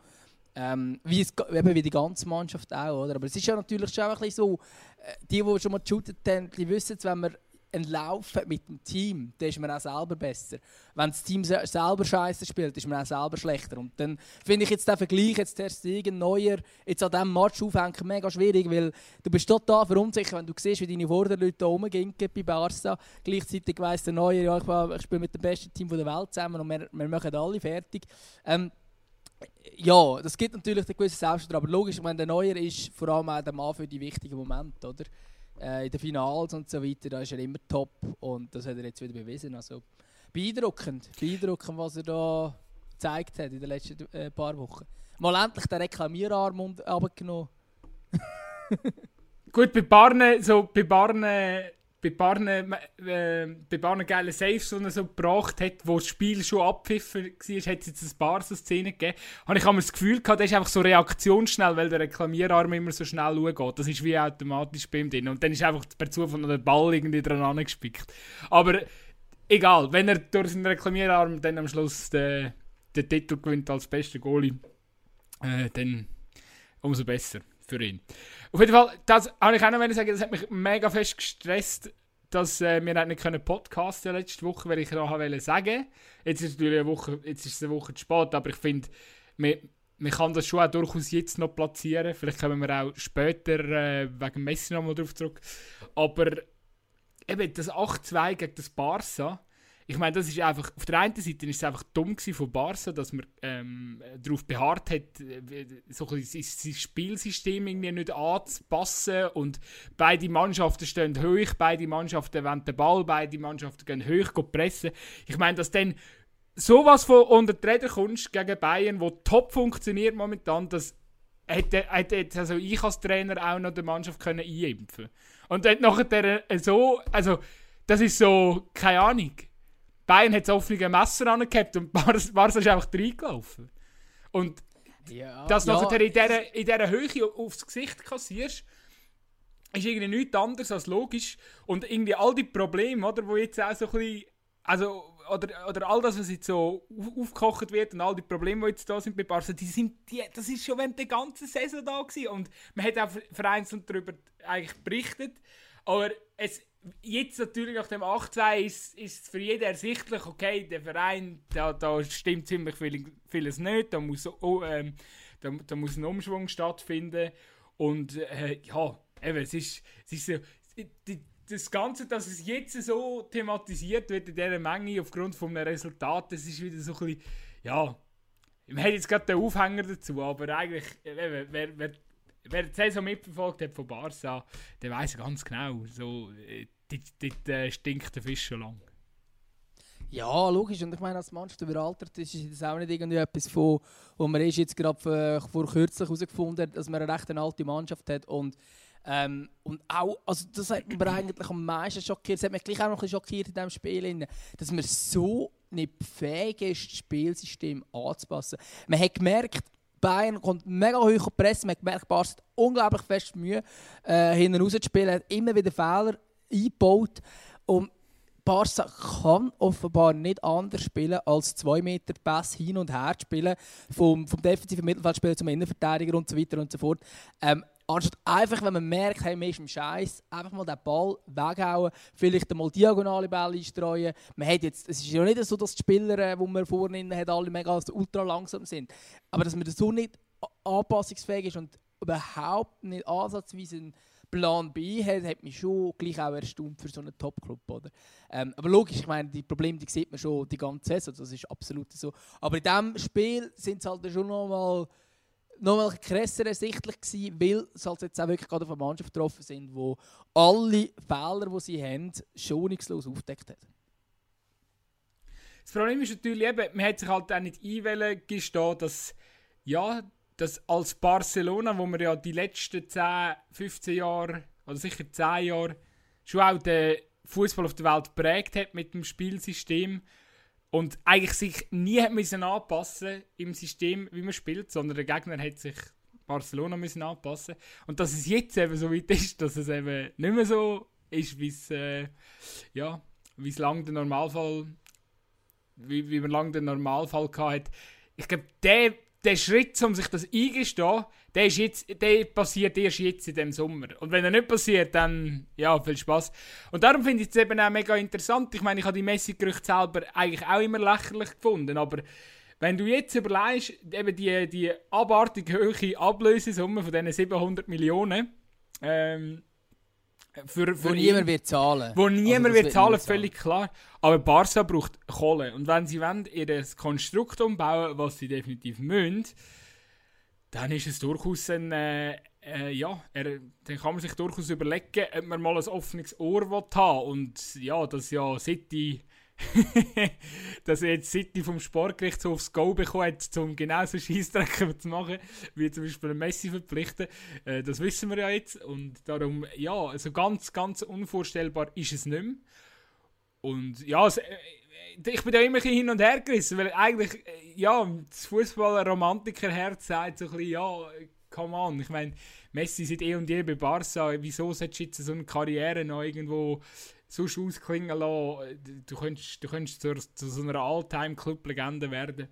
Ähm, wie, es, eben wie die ganze Mannschaft auch. Oder? Aber es ist ja natürlich schon ein bisschen so, äh, die, die schon mal geshootet haben, die wissen, wenn man einen Lauf mit dem Team, dann ist man auch selber besser. Wenn das Team se selber scheiße spielt, ist man auch selber schlechter. Und dann finde ich jetzt den Vergleich, jetzt der Stegen, Neuer, jetzt an diesem Match aufhängen, mega schwierig, weil du bist total verunsichert, wenn du siehst, wie deine Vorderleute da rumgehen bei Barca. Gleichzeitig weiss der Neuer, ja, ich, ich spiele mit dem besten Team der Welt zusammen und wir, wir machen alle fertig. Ähm, ja, das gibt natürlich einen gewissen Selbstvertrauen, aber logisch, ich meine, der Neuer ist vor allem auch Mann für die wichtigen Momente, oder? Äh, in den Finals und so weiter, da ist er immer top und das hat er jetzt wieder bewiesen. Also beeindruckend, beeindruckend, was er da gezeigt hat in den letzten äh, paar Wochen. Mal endlich den Reklamierarm abgenommen. Gut, bei Barne, so bei Barne bei paar, äh, bei paar geilen Saves, die er so gebracht hat, wo das Spiel schon abpfiffen war, hat es jetzt ein paar so Szenen gegeben. Habe ich das Gefühl gehabt, der ist einfach so reaktionsschnell, weil der Reklamierarm immer so schnell geht. Das ist wie automatisch bei ihm drin. Und dann ist einfach per Zufall noch der Ball irgendwie dran gespickt. Aber egal, wenn er durch seinen Reklamierarm dann am Schluss den, den Titel gewinnt als bester Goalie, äh, dann umso besser für ihn. Auf jeden Fall, das habe ich auch noch sagen, das hat mich mega fest gestresst, dass äh, wir nicht können podcasten letzte Woche, weil ich noch wollte sagen. Jetzt ist natürlich eine Woche, jetzt ist es eine Woche zu spät, aber ich finde, man, man kann das schon auch durchaus jetzt noch platzieren. Vielleicht kommen wir auch später äh, wegen Messi nochmal drauf zurück. Aber eben das 8-2 gegen das Barca, ich meine, das ist einfach, auf der einen Seite ist es einfach dumm von Barca, dass man ähm, darauf beharrt hat, äh, so ein sein Spielsystem irgendwie nicht anzupassen und beide Mannschaften stehen hoch, beide Mannschaften wollen den Ball, beide Mannschaften gehen hoch pressen. Ich meine, dass dann sowas von unter die Räder kommst gegen Bayern, wo top funktioniert momentan, das hätte, hätte also ich als Trainer auch noch der Mannschaft können einimpfen Und dann nachher so, also das ist so, keine Ahnung, Bayern hat das offene Messer angehabt und Barca ist einfach reingelaufen. Und ja, dass ja. nachher in dieser, in dieser Höhe aufs Gesicht kassierst, ist irgendwie nichts anderes als logisch. Und irgendwie all die Probleme, oder, wo jetzt auch so ein bisschen, also, oder, oder all das, was jetzt so aufgekocht wird und all die Probleme, die jetzt da sind bei Barca, die sind, die, das ist schon während der ganzen Saison da gewesen. Und man hat auch vereinzelt darüber eigentlich berichtet. Aber es, jetzt natürlich nach dem 8-2 ist, ist für jeden ersichtlich, okay, der Verein, da, da stimmt ziemlich viel, vieles nicht, da muss, oh, ähm, da, da, muss ein Umschwung stattfinden. Und äh, ja, eben, es ist, es ist so, die, das Ganze, dass es jetzt so thematisiert wird in dieser Menge aufgrund von einem Resultat, das ist wieder so ein bisschen, ja, wir haben jetzt gerade den Aufhänger dazu, aber eigentlich, wer, wer, wer, wer die Saison mitverfolgt hat von Barca, der weiß ganz genau, so, äh, dort äh, stinkt der Fisch schon lang. Ja, logisch. Und ich meine, als Mannschaft überaltert ist, ist das auch nicht irgendwie etwas von, wo man ist jetzt gerade vor kürzlich herausgefunden hat, dass man eine recht alte Mannschaft hat. Und, ähm, und auch, also das hat mich eigentlich am meisten schockiert. Das hat mich gleich auch noch ein bisschen schockiert in diesem Spiel, dass man so nicht fähig ist, das Spielsystem anzupassen. Man hat gemerkt, Bayern kommt mega hoch Presse. Man hat gemerkt, Barca hat unglaublich fest Mühe, äh, hinten raus zu spielen. hat immer wieder Fehler eingebaut. Und Barca kann offenbar nicht anders spielen, als 2 Meter Pass hin und her zu spielen, vom, vom defensiven Mittelfeldspieler zum Innenverteidiger und so weiter und so fort. Ähm, anstatt einfach, wenn man merkt, hey, man ist im Scheiß, einfach mal den Ball weghauen, vielleicht einmal diagonale Bälle einstreuen. Man hat jetzt, es ist ja nicht so, dass die Spieler, die äh, man vorne hat, alle mega ultra langsam sind. Aber dass man so nicht anpassungsfähig ist und überhaupt nicht ansatzweise Plan B hat, hat mich schon gleich auch erstaunt für so einen Top-Club. Ähm, aber logisch, ich meine, die Probleme die sieht man schon die ganze Saison, das ist absolut so. Aber in diesem Spiel sind es halt schon nochmal noch mal krasser ersichtlich gewesen, weil es halt jetzt auch wirklich gerade auf Mannschaft getroffen sind, wo alle Fehler, die sie haben, schonungslos aufdeckt hat. Das Problem ist natürlich eben, man hat sich halt auch nicht einwählen gestehen, dass ja, dass als Barcelona, wo wir ja die letzten 10, 15 Jahre, oder sicher 10 Jahre, schon auch den Fußball auf der Welt prägt hat mit dem Spielsystem und eigentlich sich nie hat müssen anpassen im System, wie man spielt, sondern der Gegner hat sich Barcelona müssen anpassen und dass es jetzt eben so weit ist, dass es eben nicht mehr so ist, wie es äh, ja, wie es lang der Normalfall, wie, wie man lang den Normalfall hatte. Ich glaube, der der Schritt, um sich das eingestehen, der, ist jetzt, der passiert erst jetzt in dem Sommer. Und wenn er nicht passiert, dann, ja, viel Spaß. Und darum finde ich es eben auch mega interessant. Ich meine, ich habe die Messi-Gerüchte selber eigentlich auch immer lächerlich gefunden, aber wenn du jetzt überlegst, eben die, die abartig hohe Ablösesumme von diesen 700 Millionen, ähm, Für, für Wo niemand wird zahlen. Wo niemand Also, wird zahlen, niemand völlig klar. Aber Barca braucht Kohle. Und wenn sie wollen, ihr Konstrukt umbauen, was sie definitiv müssen, dann ist es durchaus ein. Äh, äh, ja, er, dann kann man sich durchaus überlegen, ob man mal ein offenes Ohr will haben Und ja, dass ja City. dass er jetzt City vom Sportgerichtshof das Go bekommen hat, um genau so Scheissdrecken zu machen, wie zum Beispiel Messi verpflichten. Äh, das wissen wir ja jetzt. Und darum, ja, also ganz, ganz unvorstellbar ist es nicht mehr. Und ja, es, äh, ich bin da immer ein hin und her gerissen, weil eigentlich, äh, ja, das Fußballer-Romantiker-Herz sagt so ein bisschen, ja, come on. Ich meine, Messi seit eh und je bei Barca. Wieso solltest du jetzt so eine Karriere noch irgendwo sonst ausklingen lassen? Du könntest, du könntest zu, zu so einer All-Time-Club-Legende werden.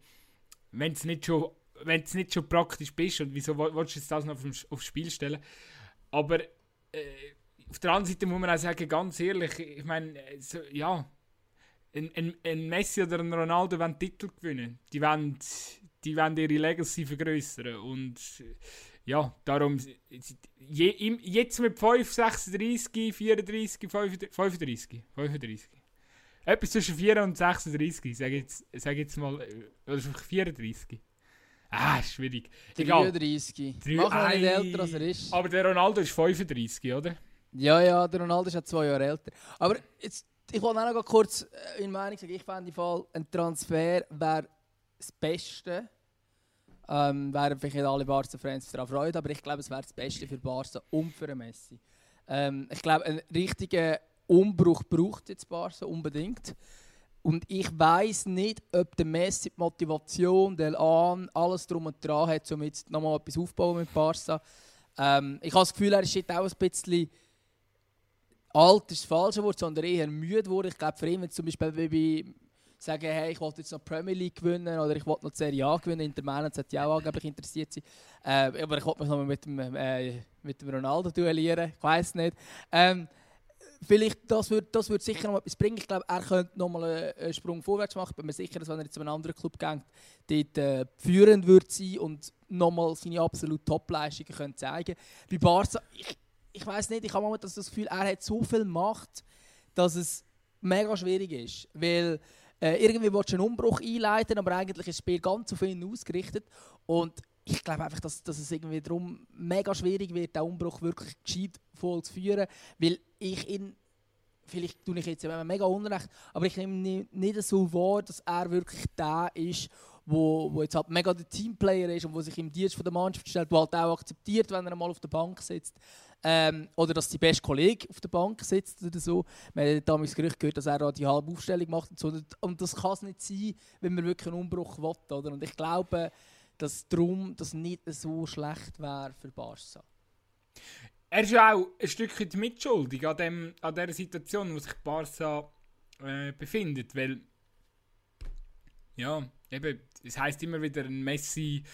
Wenn es nicht schon wenn es nicht schon praktisch bist und wieso willst du jetzt das noch aufs, Spiel stellen? Aber äh, auf der anderen Seite muss man auch sagen, ganz ehrlich, ich meine, so, ja, ein, ein, ein, Messi oder ein Ronaldo wollen Titel gewinnen. Die wollen, die wollen ihre Legacy vergrößern und ja, darum, je, jetzt mit 5, 36, 34, 35, 35. Etwas zwischen 4 und 36, sage jetzt, sag jetzt mal, oder 34. Ah, schwierig. 33. Mach ihn nicht älter, als er ist. Aber der Ronaldo ist 35, oder? Ja, ja, der Ronaldo ist ja zwei Jahre älter. Aber jetzt, ich wollte auch noch kurz in Meinung sagen, ich fände Fall, ein Transfer wäre das Beste. Ähm, wären vielleicht alle Barca-Fans darauf freuen, aber ich glaube, es wäre das Beste für Barca und für Messi. Ähm, ich glaube, einen richtigen Umbruch braucht jetzt Barca unbedingt. Und ich weiß nicht, ob der Messi die Motivation, der An, alles drum und dran hat, um jetzt nochmal etwas aufzubauen mit Barca. Ähm, ich habe das Gefühl, er ist jetzt auch ein bisschen alt, ist das falsche Wort, sondern eher müde wurde. Ich glaube, für ihn, wenn zum Beispiel bei sagen, hey, ich wollte jetzt noch Premier League gewinnen oder ich wollte noch die Serie A gewinnen, Inter Mailand sollte ja auch angeblich interessiert sein, äh, aber ich wollte mich noch mit dem, äh, mit dem Ronaldo duellieren, ich weiß nicht. Ähm, vielleicht, das würde das würd sicher noch etwas bringen. Ich glaube, er könnte noch mal einen Sprung vorwärts machen. Ich bin mir sicher, dass wenn er jetzt zu einem anderen Club geht, dort äh, führend wird sein und nochmal seine absolute Topleistungen können zeigen Bei Barca, ich, ich weiß nicht, ich habe momentan das Gefühl, er hat so viel Macht, dass es mega schwierig ist. Weil äh, irgendwie willst du einen Umbruch einleiten, aber eigentlich ist das Spiel ganz auf ihn ausgerichtet. Und ich glaube einfach, dass, dass es irgendwie darum mega schwierig wird, den Umbruch wirklich gescheit vollzuführen, weil ich ihn, vielleicht tue ich jetzt mega unrecht, aber ich nehme nicht, nicht so wahr, dass er wirklich der ist, wo, wo jetzt halt mega der Teamplayer ist und wo sich im Dienst von der Mannschaft stellt, der halt auch akzeptiert, wenn er mal auf der Bank sitzt. Ähm, oder dass die beste Kollege auf der Bank sitzt oder so. Wir haben damals das Gerücht gehört, dass er die halbe Aufstellung macht und so. Und das kann es nicht sein, wenn man wirklich einen Umbruch will. Oder? Und ich glaube, dass darum das nicht so schlecht wäre für Barca. Er ist ja auch ein Stückchen mitschuldig an, dem, an der Situation, in der sich Barca äh, befindet. Weil, ja, eben, es heisst immer wieder, ein Messi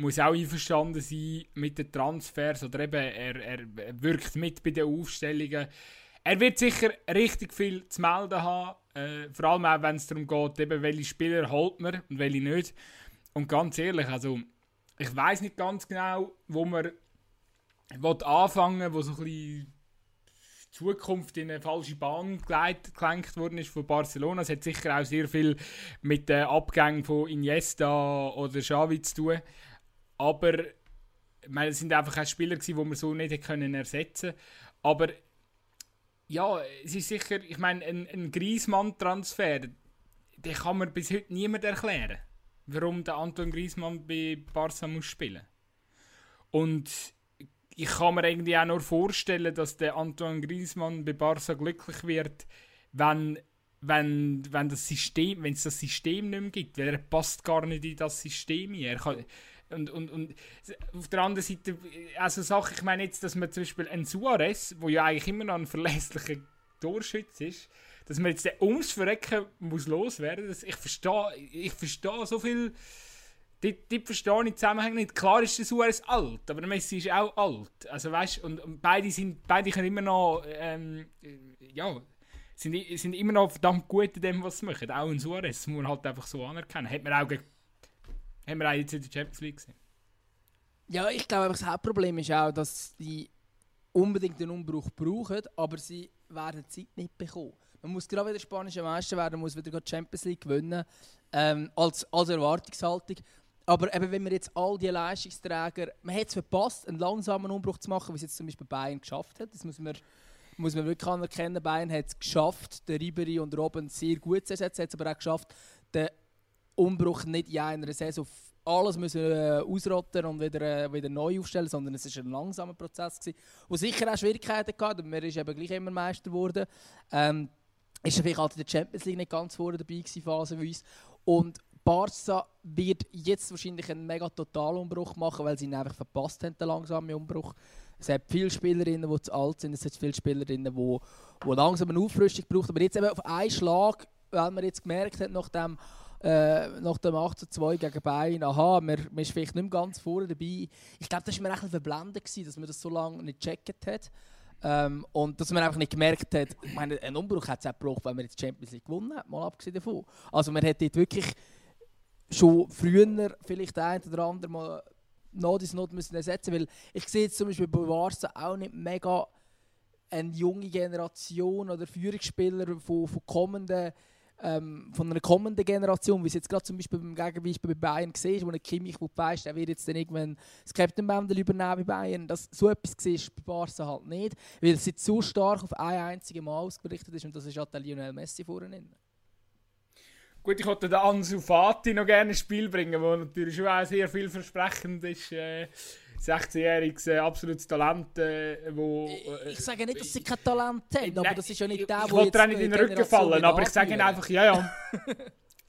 muss auch einverstanden sein mit den Transfers oder eben er, er wirkt mit bei den Aufstellungen. Er wird sicher richtig viel zu melden haben, äh, vor allem auch wenn es darum geht, eben, welche Spieler holt man und welche nicht. Und ganz ehrlich, also ich weiß nicht ganz genau, wo man anfangen wo so ein bisschen Zukunft in eine falsche Bahn gelenkt worden ist von Barcelona. Es hat sicher auch sehr viel mit den Abgängen von Iniesta oder Xavi zu tun. Aber es sind einfach auch Spieler, die man so nicht können ersetzen Aber ja, es ist sicher, ich meine, ein, ein Griezmann-Transfer, den kann man bis heute niemand erklären, warum der Anton Griezmann bei Barca muss spielen. Und ich kann mir irgendwie auch nur vorstellen, dass der Antoine Griezmann bei Barca glücklich wird, wenn, wenn, wenn das System, wenn es das System nicht mehr gibt, weil er passt gar nicht in das System Er kann, und, und, und auf der anderen Seite, also Sache, ich meine jetzt, dass man zum Beispiel ein Suarez, wo ja eigentlich immer noch ein verlässlicher Torschütz ist, dass man jetzt den ums Verrecken muss loswerden muss. Ich verstehe, ich verstehe so viel, die, die verstehe ich Zusammenhang nicht. Klar ist der Suarez alt, aber der Messi ist auch alt. Also weißt, und, und beide sind, beide können immer noch, ähm, ja, sind, sind immer noch verdammt gut in dem, was sie machen. Auch ein Suarez muss man halt einfach so anerkennen. Hat man auch haben wir auch jetzt in der Champions League gesehen. Ja, ich glaube, das Hauptproblem ist auch, dass die unbedingt einen Umbruch brauchen, aber sie werden Zeit nicht bekommen. Man muss gerade wieder spanischer Meister werden, man muss wieder die Champions League gewinnen, ähm, als, als Erwartungshaltung. Aber eben, wenn wir jetzt all die Leistungsträger, man hat es verpasst, einen langsamen Umbruch zu machen, wie es jetzt zum Beispiel Bayern geschafft hat. Das muss man, muss man wirklich anerkennen. Bayern hat es geschafft, der Ribery und Robben sehr gut zu ersetzen, hat es aber auch geschafft, den Umbruch nicht in einer Saison alles müssen äh, ausrotten und wieder, äh, wieder neu aufstellen, sondern es war ein langsamer Prozess, wo sicher auch Schwierigkeiten aber man ist eben gleich immer Meister geworden. Ähm, ist vielleicht halt in der Champions League nicht ganz vorne dabei gewesen, phasenweise. Und Barca wird jetzt wahrscheinlich einen mega Totalumbruch machen, weil sie ihn einfach verpasst haben, den langsamen Umbruch. Es hat viele Spielerinnen, die zu alt sind, es hat viele Spielerinnen, die, die langsam eine Auffrischung brauchen. Aber jetzt eben auf einen Schlag, weil man jetzt gemerkt hat, nach dem, äh, nach dem 8 zu 2 gegen Bayern, aha, man, man ist vielleicht nicht mehr ganz vorne dabei. Ich glaube, das war mir ein bisschen verblendet, gewesen, dass man das so lange nicht gecheckt hat. Ähm, und dass man einfach nicht gemerkt hat, ich meine, ein Umbruch hat es auch gebraucht, weil man jetzt die Champions League gewonnen hat, mal abgesehen davon. Also man dort wirklich schon früher vielleicht ein oder andere mal Not is Not müssen ersetzen, weil ich sehe jetzt zum Beispiel bei Barca auch nicht mega eine junge Generation oder Führungsspieler von, von kommenden ähm, von einer kommenden Generation, wie es jetzt gerade zum Beispiel beim Gegenbeispiel bei Bayern gesehen wo ein Kimmich, wo du der wird jetzt dann irgendwann das Captain Bändel übernehmen bei Bayern. Das, so etwas siehst bei Barca halt nicht, weil jetzt so stark auf ein einziges Mal ausgerichtet ist und das ist halt der Lionel Messi vorne. Gut, ich wollte den Ansu Fati noch gerne ins Spiel bringen, der natürlich schon auch sehr vielversprechend ist. Äh 16-jähriges äh, absolutes Talent, äh, wo... Äh, ich sage nicht, dass sie kein Talent haben, aber das ist ja nicht der, Ich wollte auch nicht in den Rücken fallen, aber ich sage ihnen einfach, ja, ja.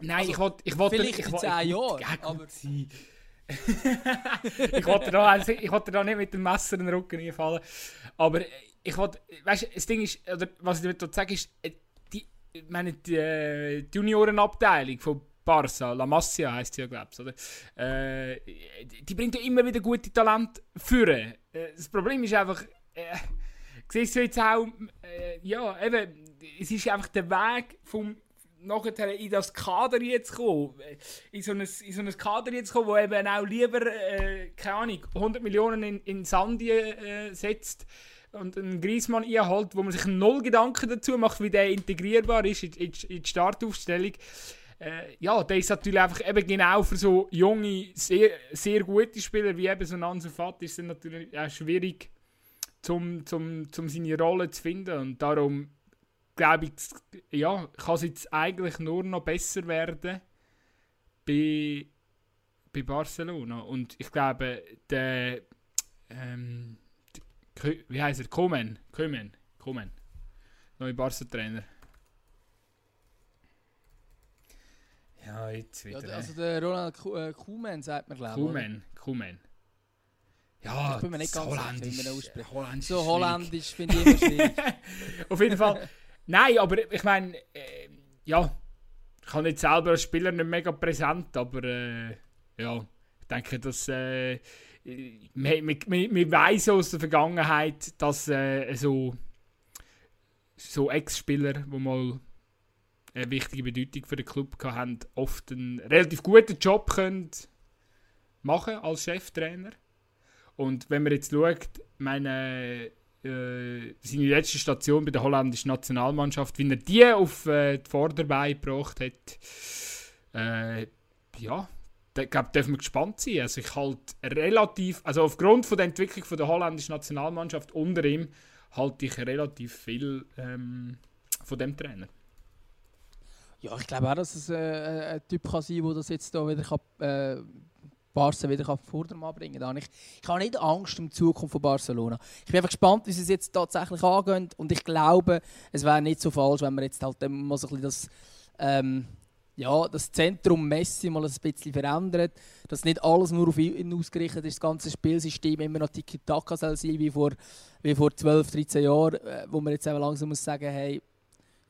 Nein, also, ich wollte... Ich wollte vielleicht in 10 Jahren, ja, aber... ich wollte da, also, ich wollte da nicht mit dem Messer in den Rücken einfallen, aber ich wollte... Weißt du, das Ding ist, oder was ich damit sagen ist, die, meine, die, äh, die Juniorenabteilung von Barca, La Masia heisst sie ja, glaube ich? Äh, die bringt ja immer wieder gute Talente führen. Äh, das Problem ist einfach, äh, siehst du jetzt auch, äh, ja, eben, es ist einfach der Weg vom nachher in das Kader jetzt kommen, äh, in so ein, in so ein Kader jetzt kommen, wo eben auch lieber, äh, keine Ahnung, 100 Millionen in, in Sandie äh, setzt und einen Griezmann einholt, wo man sich null Gedanken dazu macht, wie der integrierbar ist in, in, in die Startaufstellung äh, ja, der ist natürlich einfach eben genau für so junge, sehr, sehr gute Spieler wie eben so ein Ansu Fati ist es natürlich auch schwierig, zum, zum, zum seine Rolle zu finden. Und darum glaube ich, ja, kann es jetzt eigentlich nur noch besser werden bei, bei Barcelona. Und ich glaube, der, ähm, wie heißt er? Komen, Komen, Komen, neue Barca-Trainer Ja, jetzt wieder. Ja, also der Ronald äh, Kuhmann sagt man, glaube ich. Kuhmann, Kuhmann. Ja, ich bin mir nicht ganz Holländisch, sicher, wie man Holländisch so Holländisch finde ich immer schwierig. Auf jeden Fall. Nein, aber ich meine, äh, ja, ich habe jetzt selber als Spieler nicht mega präsent, aber äh, ja, ich denke, dass äh, man, man weiß aus der Vergangenheit, dass äh, so, so Ex-Spieler, die mal eine wichtige Bedeutung für den Club haben, oft einen relativ guten Job können machen als Cheftrainer. Und wenn man jetzt schaut, meine, äh, seine letzte Station bei der holländischen Nationalmannschaft, wie er die auf äh, die Vorderbeine gebracht hat, äh, ja, da glaub, dürfen wir gespannt sein. Also ich halt relativ, also aufgrund von der Entwicklung von der holländischen Nationalmannschaft unter ihm, halte ich relativ viel ähm, von dem Trainer. Ja, ich glaube auch, dass es äh, äh, ein Typ kann sein kann, der das jetzt da wieder kann, äh, Barca wieder kann Vordermann bringen kann. Ich, ich habe nicht Angst um die Zukunft von Barcelona. Ich bin einfach gespannt, wie sie es jetzt tatsächlich angehen. Und ich glaube, es wäre nicht so falsch, wenn man jetzt halt mal so ein das, ähm, ja, das Zentrum Messi mal ein bisschen verändert. Dass nicht alles nur auf ihn ausgerichtet ist, das ganze Spielsystem immer noch Tiki-Taka soll sein, wie vor, wie vor 12, 13 Jahren, äh, wo man jetzt eben langsam muss sagen, hey,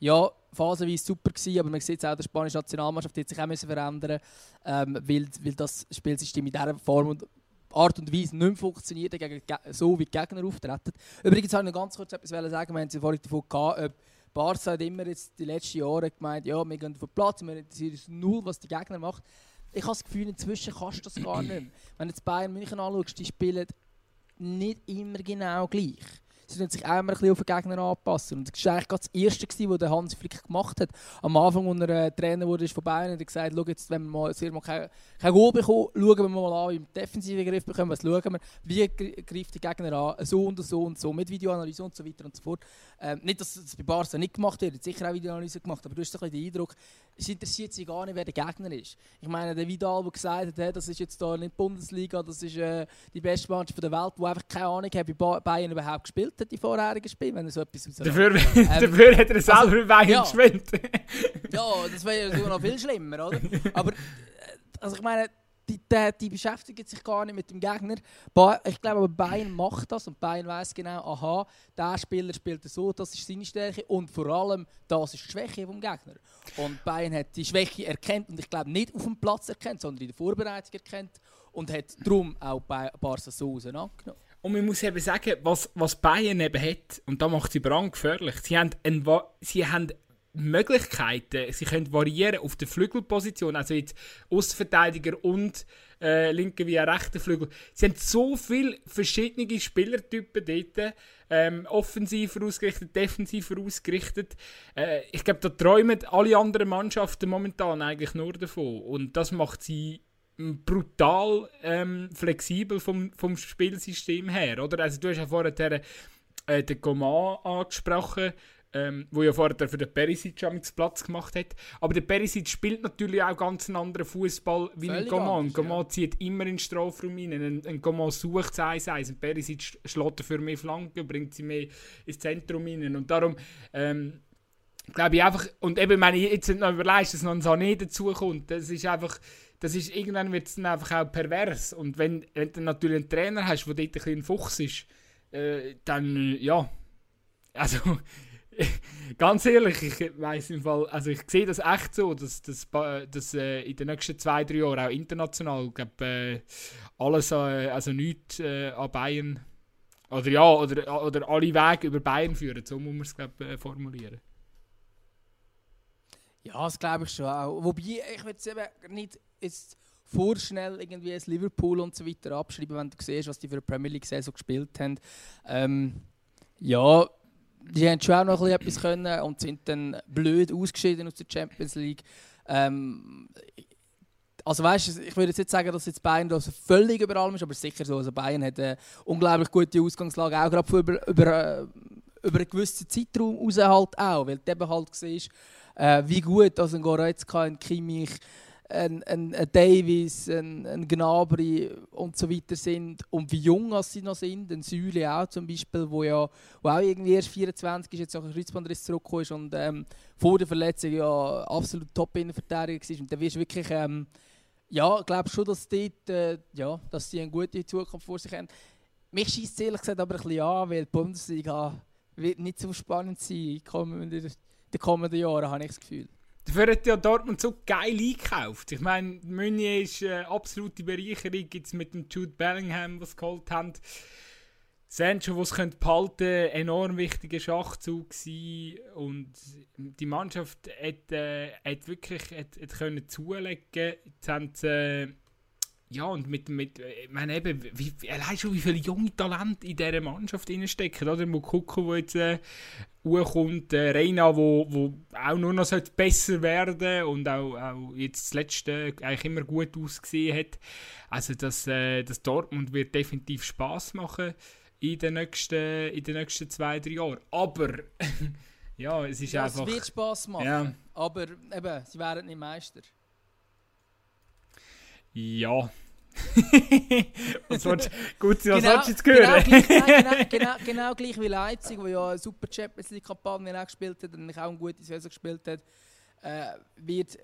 ja, phasenweise super gewesen, aber man sieht auch, die spanische Nationalmannschaft hat sich auch müssen verändern ähm, weil, weil das Spielsystem in dieser Form und Art und Weise nicht funktioniert, gegen, so wie die Gegner auftreten. Übrigens wollte ich noch ganz kurz etwas sagen, wir haben es vorhin davon gehabt, ob Barca hat immer jetzt die letzten Jahre gemeint, ja, wir gehen auf den Platz, wir interessieren uns null, was die Gegner machen. Ich habe das Gefühl, inzwischen kannst du das gar nicht mehr. Wenn du jetzt Bayern München anschaust, die spielen nicht immer genau gleich. Sie müssen sich einmal ein bisschen auf den Gegner anpassen. Und das war eigentlich das Erste, gewesen, was der Hans Flick gemacht hat. Am Anfang, als er äh, Trainer wurde, ist von Bayern, hat er gesagt, schau jetzt, wenn wir mal, mal kein, kein Goal bekommen, schauen wir mal an, wie wir defensiven Griff bekommen, was schauen wir, wie greift der Gegner an, so und so und so, mit Videoanalyse und so weiter und so fort. Ähm, nicht, dass das bei Barca nicht gemacht wird, sicher auch Videoanalyse gemacht, aber du hast ein bisschen den Eindruck, es interessiert sich gar nicht, wer der Gegner ist. Ich meine, der Vidal, der gesagt hat, hey, das ist jetzt hier nicht die Bundesliga, das ist äh, die beste Mannschaft der Welt, die einfach keine Ahnung hat, wie Bayern überhaupt gespielt hat, die vorherigen Spiele, wenn er so etwas dafür, ähm, dafür hat er selber also, Bayern ja. gespielt. ja, das wäre ja noch viel schlimmer, oder? Aber, äh, also ich meine, die, die, die, beschäftigen sich gar nicht mit dem Gegner. Ich glaube aber Bayern macht das und Bayern weiß genau, aha, der Spieler spielt so, das ist seine Stärke und vor allem, das ist die Schwäche vom Gegner. Und Bayern hat die Schwäche erkannt und ich glaube nicht auf dem Platz erkannt, sondern in der Vorbereitung erkannt und hat darum auch bei Barca so angenommen. Und man muss eben sagen, was, was Bayern eben hat, und da macht sie brandgefährlich, sie haben, einen, sie haben Möglichkeiten. Sie können variieren auf der Flügelposition, also jetzt Außenverteidiger und äh, linke wie rechter Flügel. Sie haben so viele verschiedene Spielertypen dort, ähm, offensiver ausgerichtet, defensiver ausgerichtet. Äh, ich glaube, da träumen alle anderen Mannschaften momentan eigentlich nur davon. Und das macht sie brutal ähm, flexibel vom, vom Spielsystem her. Oder? Also, du hast ja vorher äh, den Coman angesprochen ähm, wo ja vorher für den Perisic Platz gemacht hat. Aber der Perisic spielt natürlich auch ganz einen anderen Fußball wie ein Coman. Coman ja. zieht immer in den Strafraum rein. Ein, ein Coman sucht es 1 Ein Perisic schlägt dafür mehr Flanken, bringt sie mehr ins Zentrum rein. Und darum ähm, glaube ich einfach, und eben, wenn ich jetzt noch überlegst, dass noch ein Sané dazukommt, das ist einfach, das ist, irgendwann wird es dann einfach auch pervers. Und wenn, wenn du natürlich einen Trainer hast, der dort ein bisschen Fuchs ist, äh, dann, ja, also Ganz ehrlich, ich weiß im Fall, also ich sehe das echt so, dass, dass, dass äh, in den nächsten zwei, drei Jahren auch international glaub, äh, alles, äh, also nichts äh, an Bayern oder ja, oder, oder alle Wege über Bayern führen, so muss man es glaub, äh, formulieren. Ja, das glaube ich schon auch. Wobei, ich würde es eben nicht jetzt vorschnell irgendwie das Liverpool und so weiter abschreiben, wenn du siehst, was die für eine Premier League Saison gespielt haben. Ähm, ja, die haben schon auch noch etwas können und sind dann blöd ausgeschieden aus der Champions League. Ähm, also weißt ich würde jetzt nicht sagen, dass jetzt Bayern das völlig über allem ist, aber sicher so. Also Bayern hat eine unglaublich gute Ausgangslage, auch gerade über, über, äh, über einen gewissen Zeitraum raus halt auch, weil du eben halt siehst, äh, wie gut also ein Goretzka, ein Kimmich, ein, ein, ein Davis, ein, ein Gnabry und so weiter sind und wie jung sie noch sind, ein Süle auch zum Beispiel, wo ja wo auch irgendwie erst 24 ist, jetzt auch ein Kreuzbandriss zurückgekommen ist und ähm, vor der Verletzung ja absolut Top-Innenverteidiger war und dann wirst du wirklich ähm, ja, glaube schon, dass, dort, äh, ja, dass sie eine gute Zukunft vor sich haben. Mich schießt ehrlich gesagt aber ein bisschen an, weil die Bundesliga wird nicht so spannend sein in den kommenden Jahren, habe ich das Gefühl. Dafür hat ja Dortmund so geil eingekauft. Ich meine, Meunier ist eine absolute Bereicherung, jetzt mit dem Jude Bellingham, was geholt haben. Sancho, was es behalten enorm wichtiger Schachzug sein und die Mannschaft hat, äh, hat wirklich hat, hat können zulegen. Jetzt haben sie, äh, ja, und mit, mit ich meine eben, wie, allein schon wie viele junge Talente in dieser Mannschaft stecken, oder? Mukoko, der jetzt äh, kommt, äh, Reina, wo, wo auch nur noch besser werden und auch, auch jetzt das letzte eigentlich immer gut ausgesehen hat. Also das, äh, das Dortmund wird definitiv Spaß machen in den nächsten, in den nächsten zwei, drei Jahren. Aber ja, es ist ja, einfach... Es wird Spaß machen, ja. aber eben, sie werden nicht Meister. Ja. was willst, gut, was genau, jetzt hören? Genau, gleich, genau, genau, genau, gleich wie Leipzig, wo ja eine super Champions League Kampagne gespielt hat und auch eine gute Saison gespielt hat, äh, wird,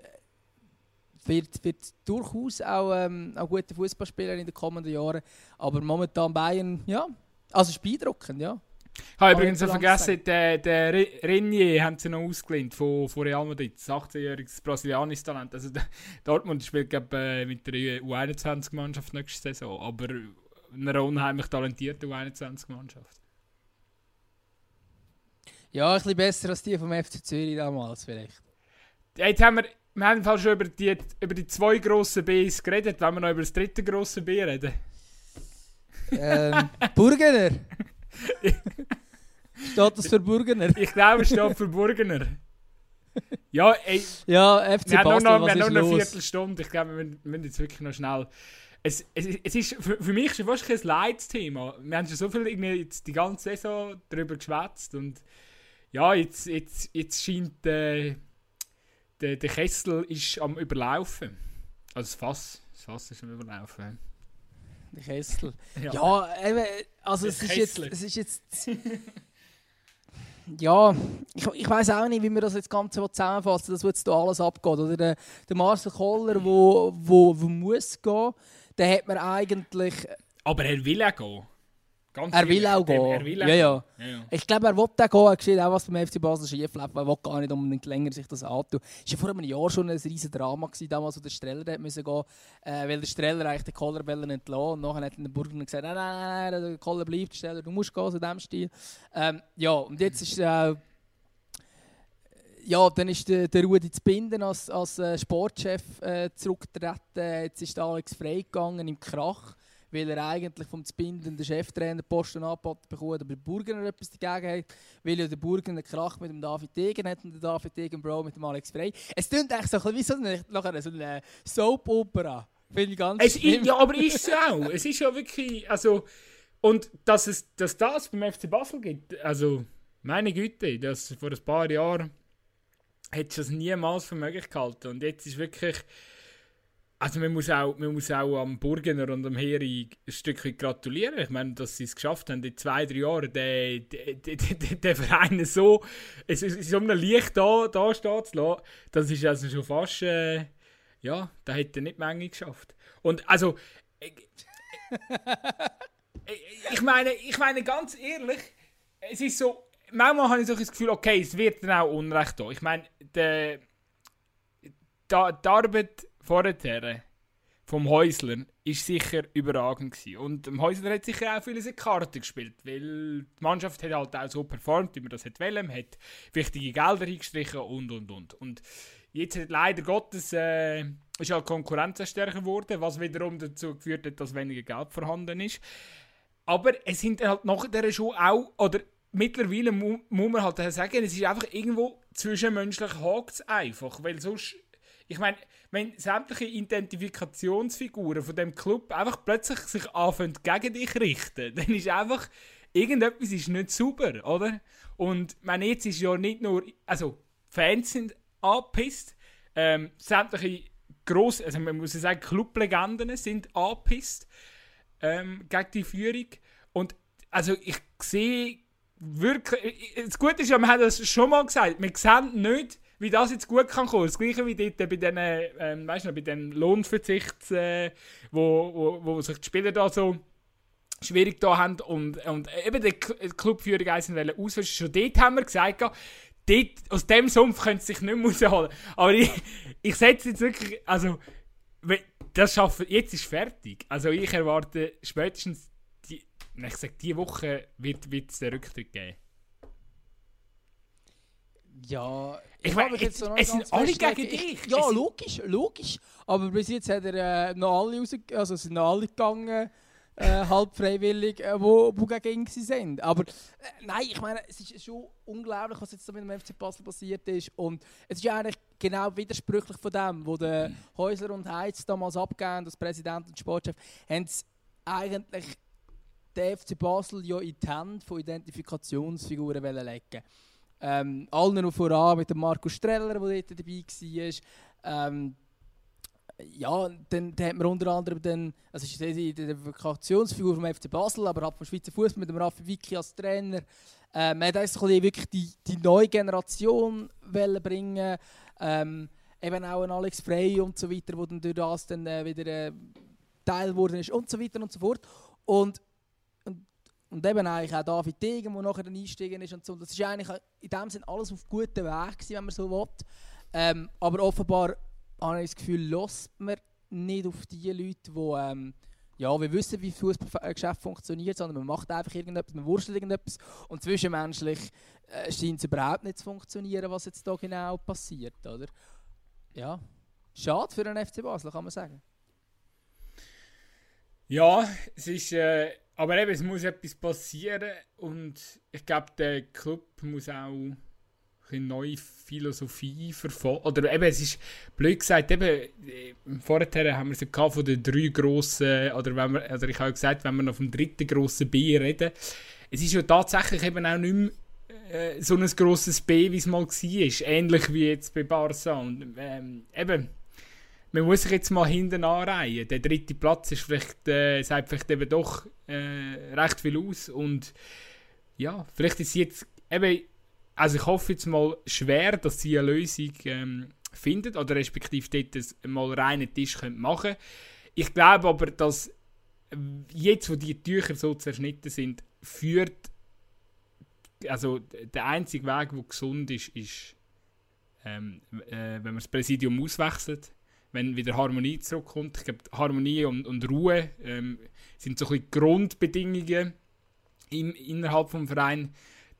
wird, wird durchaus auch, ähm, auch gute Fußballspieler in den kommenden Jahren. Aber momentan Bayern, ja, also ist beeindruckend, ja. Ich habe übrigens noch vergessen, den, den Renier haben sie noch ausgelehnt von, von Real Madrid. Das 18-jähriges brasilianisches Talent. Also Dortmund spielt glaub, äh, mit der U21-Mannschaft nächste Saison, aber eine unheimlich talentierte U21-Mannschaft. Ja, ein bisschen besser als die vom FC Zürich damals vielleicht. Jetzt haben wir, wir haben schon über die, über die zwei grossen Bs geredet, wenn wir noch über das dritte grosse B reden. Ähm, Burgener. Steht das für Burgener? Ich glaube, es steht für Burgener. Ja, ey, Ja, FC wir haben Basel, noch, wir was haben ist nur noch eine los? Viertelstunde. Ich glaube, wir müssen, wir jetzt wirklich noch schnell. Es, es, es ist für, für mich schon fast kein Leidthema. Wir haben schon so viel irgendwie jetzt die ganze Saison darüber geschwätzt und ja, jetzt, jetzt, jetzt scheint äh, der, der Kessel ist am Überlaufen. Also das Fass, das Fass ist am Überlaufen. Der Kessel. Ja. Ja, eben, also Der es ist, jetzt, es ist jetzt. ja, ich, ich weiß auch nicht, wie wir das jetzt Ganze zusammenfassen, dass jetzt hier alles abgeht. Oder der, der Marcel Koller, wo, wo, wo muss gehen, der hat man eigentlich. Aber er will auch gehen. Ganz Er will auch gehen. Er will Ja, ja. ja, ja. Ich glaube, er will auch gehen. Er sieht auch, was beim FC Basel schief läuft. Er will gar nicht unbedingt länger sich das antun. Es war vor einem Jahr schon ein riesen Drama, gewesen, damals, wo der Streller gehen äh, weil der Streller eigentlich den Koller wollte entlassen Und nachher hat dann der Burger gesagt, nein, nein, nein, der Koller bleibt, der Streller, du musst gehen, so in diesem Stil. Ähm, ja, und jetzt ist äh, ja, dann ist der, der Rudi Zbinden als, als äh, Sportchef äh, zurückgetreten. Jetzt ist der Alex Frey gegangen im Krach, weil er eigentlich vom Zbinden den Cheftrainerposten angeboten bekommen hat, aber der Burgener etwas dagegen hat, weil ja der Burgener Krach mit dem David Degen hat und der David Degen Bro mit dem Alex Frey. Es klingt eigentlich so ein bisschen wie so eine, so eine Soap-Opera. Finde ich ganz Es ist, ja, aber ist es auch. Es ist ja wirklich, also, und dass es dass das beim FC Basel gibt, also, meine Güte, das vor ein paar Jahren hätte das niemals für möglich gehalten. Und jetzt ist wirklich, also man muss auch, man muss auch am Burgener und am Heri ein Stück weit gratulieren. Ich meine, dass sie es geschafft haben, in zwei, drei Jahren den, den, den, den, Verein so, in so einem Licht da, da stehen zu lassen, das ist also schon fast, äh, ja, da hätte nicht Menge geschafft. Und also, ich, ich- meine, ich meine ganz ehrlich, es ist so, manchmal habe ich so das Gefühl, okay, es wird dann auch Unrecht da. Ich meine, die Arbeit vorher vom Häusler ist sicher überragend gewesen. Und dem Häusler hat sicher auch viele Karten gespielt, weil die Mannschaft hat halt auch so performt, wie man das hat wollen, hat wichtige Gelder eingestrichen und und und. Und jetzt hat leider Gottes äh, ist halt Konkurrenz stärker geworden, was wiederum dazu geführt hat, dass weniger Geld vorhanden ist. Aber es sind halt nachher schon auch, oder mittlerweile mu muss man halt sagen, es ist einfach irgendwo zwischenmenschlich hakt einfach, weil sonst, ich meine, wenn sämtliche Identifikationsfiguren von dem Club einfach plötzlich sich anfangen gegen dich richten, dann ist einfach, irgendetwas ist nicht sauber, oder? Und meine, jetzt ist ja nicht nur, also Fans sind angepisst, ähm, sämtliche grosse, also man muss ja sagen, Clublegenden sind angepisst ähm, gegen die Führung. Und also ich sehe wirklich. Das Gute ist ja, wir haben das schon mal gesagt, wir sehen nicht, wie das jetzt gut kann kommen. Das gleiche wie dort bei den, ähm, weißt du, bei den Lohnverzichts, äh, wo, wo, wo sich die Spieler da so schwierig da haben und, und eben die Clubführung eins wollen auswischen. Schon dort haben wir gesagt, dort, aus dem Sumpf können sie sich nicht mehr rausholen. Aber ich, ich setze jetzt wirklich, also, das schaffen, jetzt ist fertig. Also ich erwarte spätestens, die, ich sage, diese Woche wird es den Rücktritt geben. Ja, Ich kann meine, jetzt- so noch es sind alle gegen Ich- dich. Ja, Es- logisch, logisch. Aber bis jetzt hat er äh, noch alle raus, also es sind noch alle gegangen, äh, halb freiwillig, äh, wo, wo gegen ihn sind. Aber äh, nein, ich meine, es ist schon unglaublich, was jetzt da mit dem FC Basel passiert ist. Und es ist ja eigentlich genau widersprüchlich von dem, wo der Häusler und Heiz damals abgegeben, als Präsident und Sportchef, haben sie eigentlich den FC Basel ja in die Hände von Identifikationsfiguren wollen legen ähm, allen noch voran mit dem Markus Streller, der dort dabei war. Ähm, ja, dann, dann hat man unter anderem dann, also ist die Identifikationsfigur vom FC Basel, aber halt vom Schweizer Fußball mit dem Raffi Vicky als Trainer. Äh, man hat also wirklich die, die neue Generation bringen. Ähm, eben auch ein Alex Frey und so weiter, wo dann durch das dann äh, wieder äh, Teil geworden ist und so weiter und so fort. Und und eben eigentlich auch David Degen, der nachher dann ist und so. Das ist eigentlich in dem Sinne alles auf gutem Weg gewesen, wenn man so will. Ähm, aber offenbar habe ich das Gefühl, lässt man nicht auf die Leute, die ähm, ja, wir wissen, wie Fußballgeschäft funktioniert, sondern man macht einfach irgendetwas, man wurschtelt irgendetwas und zwischenmenschlich äh, scheint es überhaupt nicht zu funktionieren, was jetzt da genau passiert, oder? Ja, schade für den FC Basel, kann man sagen. Ja, es ist, äh, aber eben, es muss etwas passieren und ich glaube, der Club muss auch eine neue Philosophie verfolgen. Oder eben, es ist blöd gesagt, eben, äh, vorher haben wir es ja von den drei grossen, oder, wenn wir, oder ich habe gesagt, wenn wir noch vom dritten grossen B reden, es ist ja tatsächlich eben auch nicht mehr äh, so ein grosses B, wie es mal war. Ähnlich wie jetzt bei Barca. Und ähm, eben, man muss sich jetzt mal hinten anreihen. Der dritte Platz ist vielleicht, äh, sagt vielleicht eben doch äh, recht viel aus. Und ja, vielleicht ist es jetzt eben, also ich hoffe jetzt mal schwer, dass sie eine Lösung ähm, findet oder respektive dort mal reinen Tisch können machen Ich glaube aber, dass jetzt, wo die Tücher so zerschnitten sind, führt also der einzige Weg, der gesund ist, ist, ähm, äh, wenn man das Präsidium auswechselt wenn wieder Harmonie zurückkommt. Ich glaube, Harmonie und, und Ruhe ähm, sind so ein bisschen Grundbedingungen im, innerhalb des Vereins,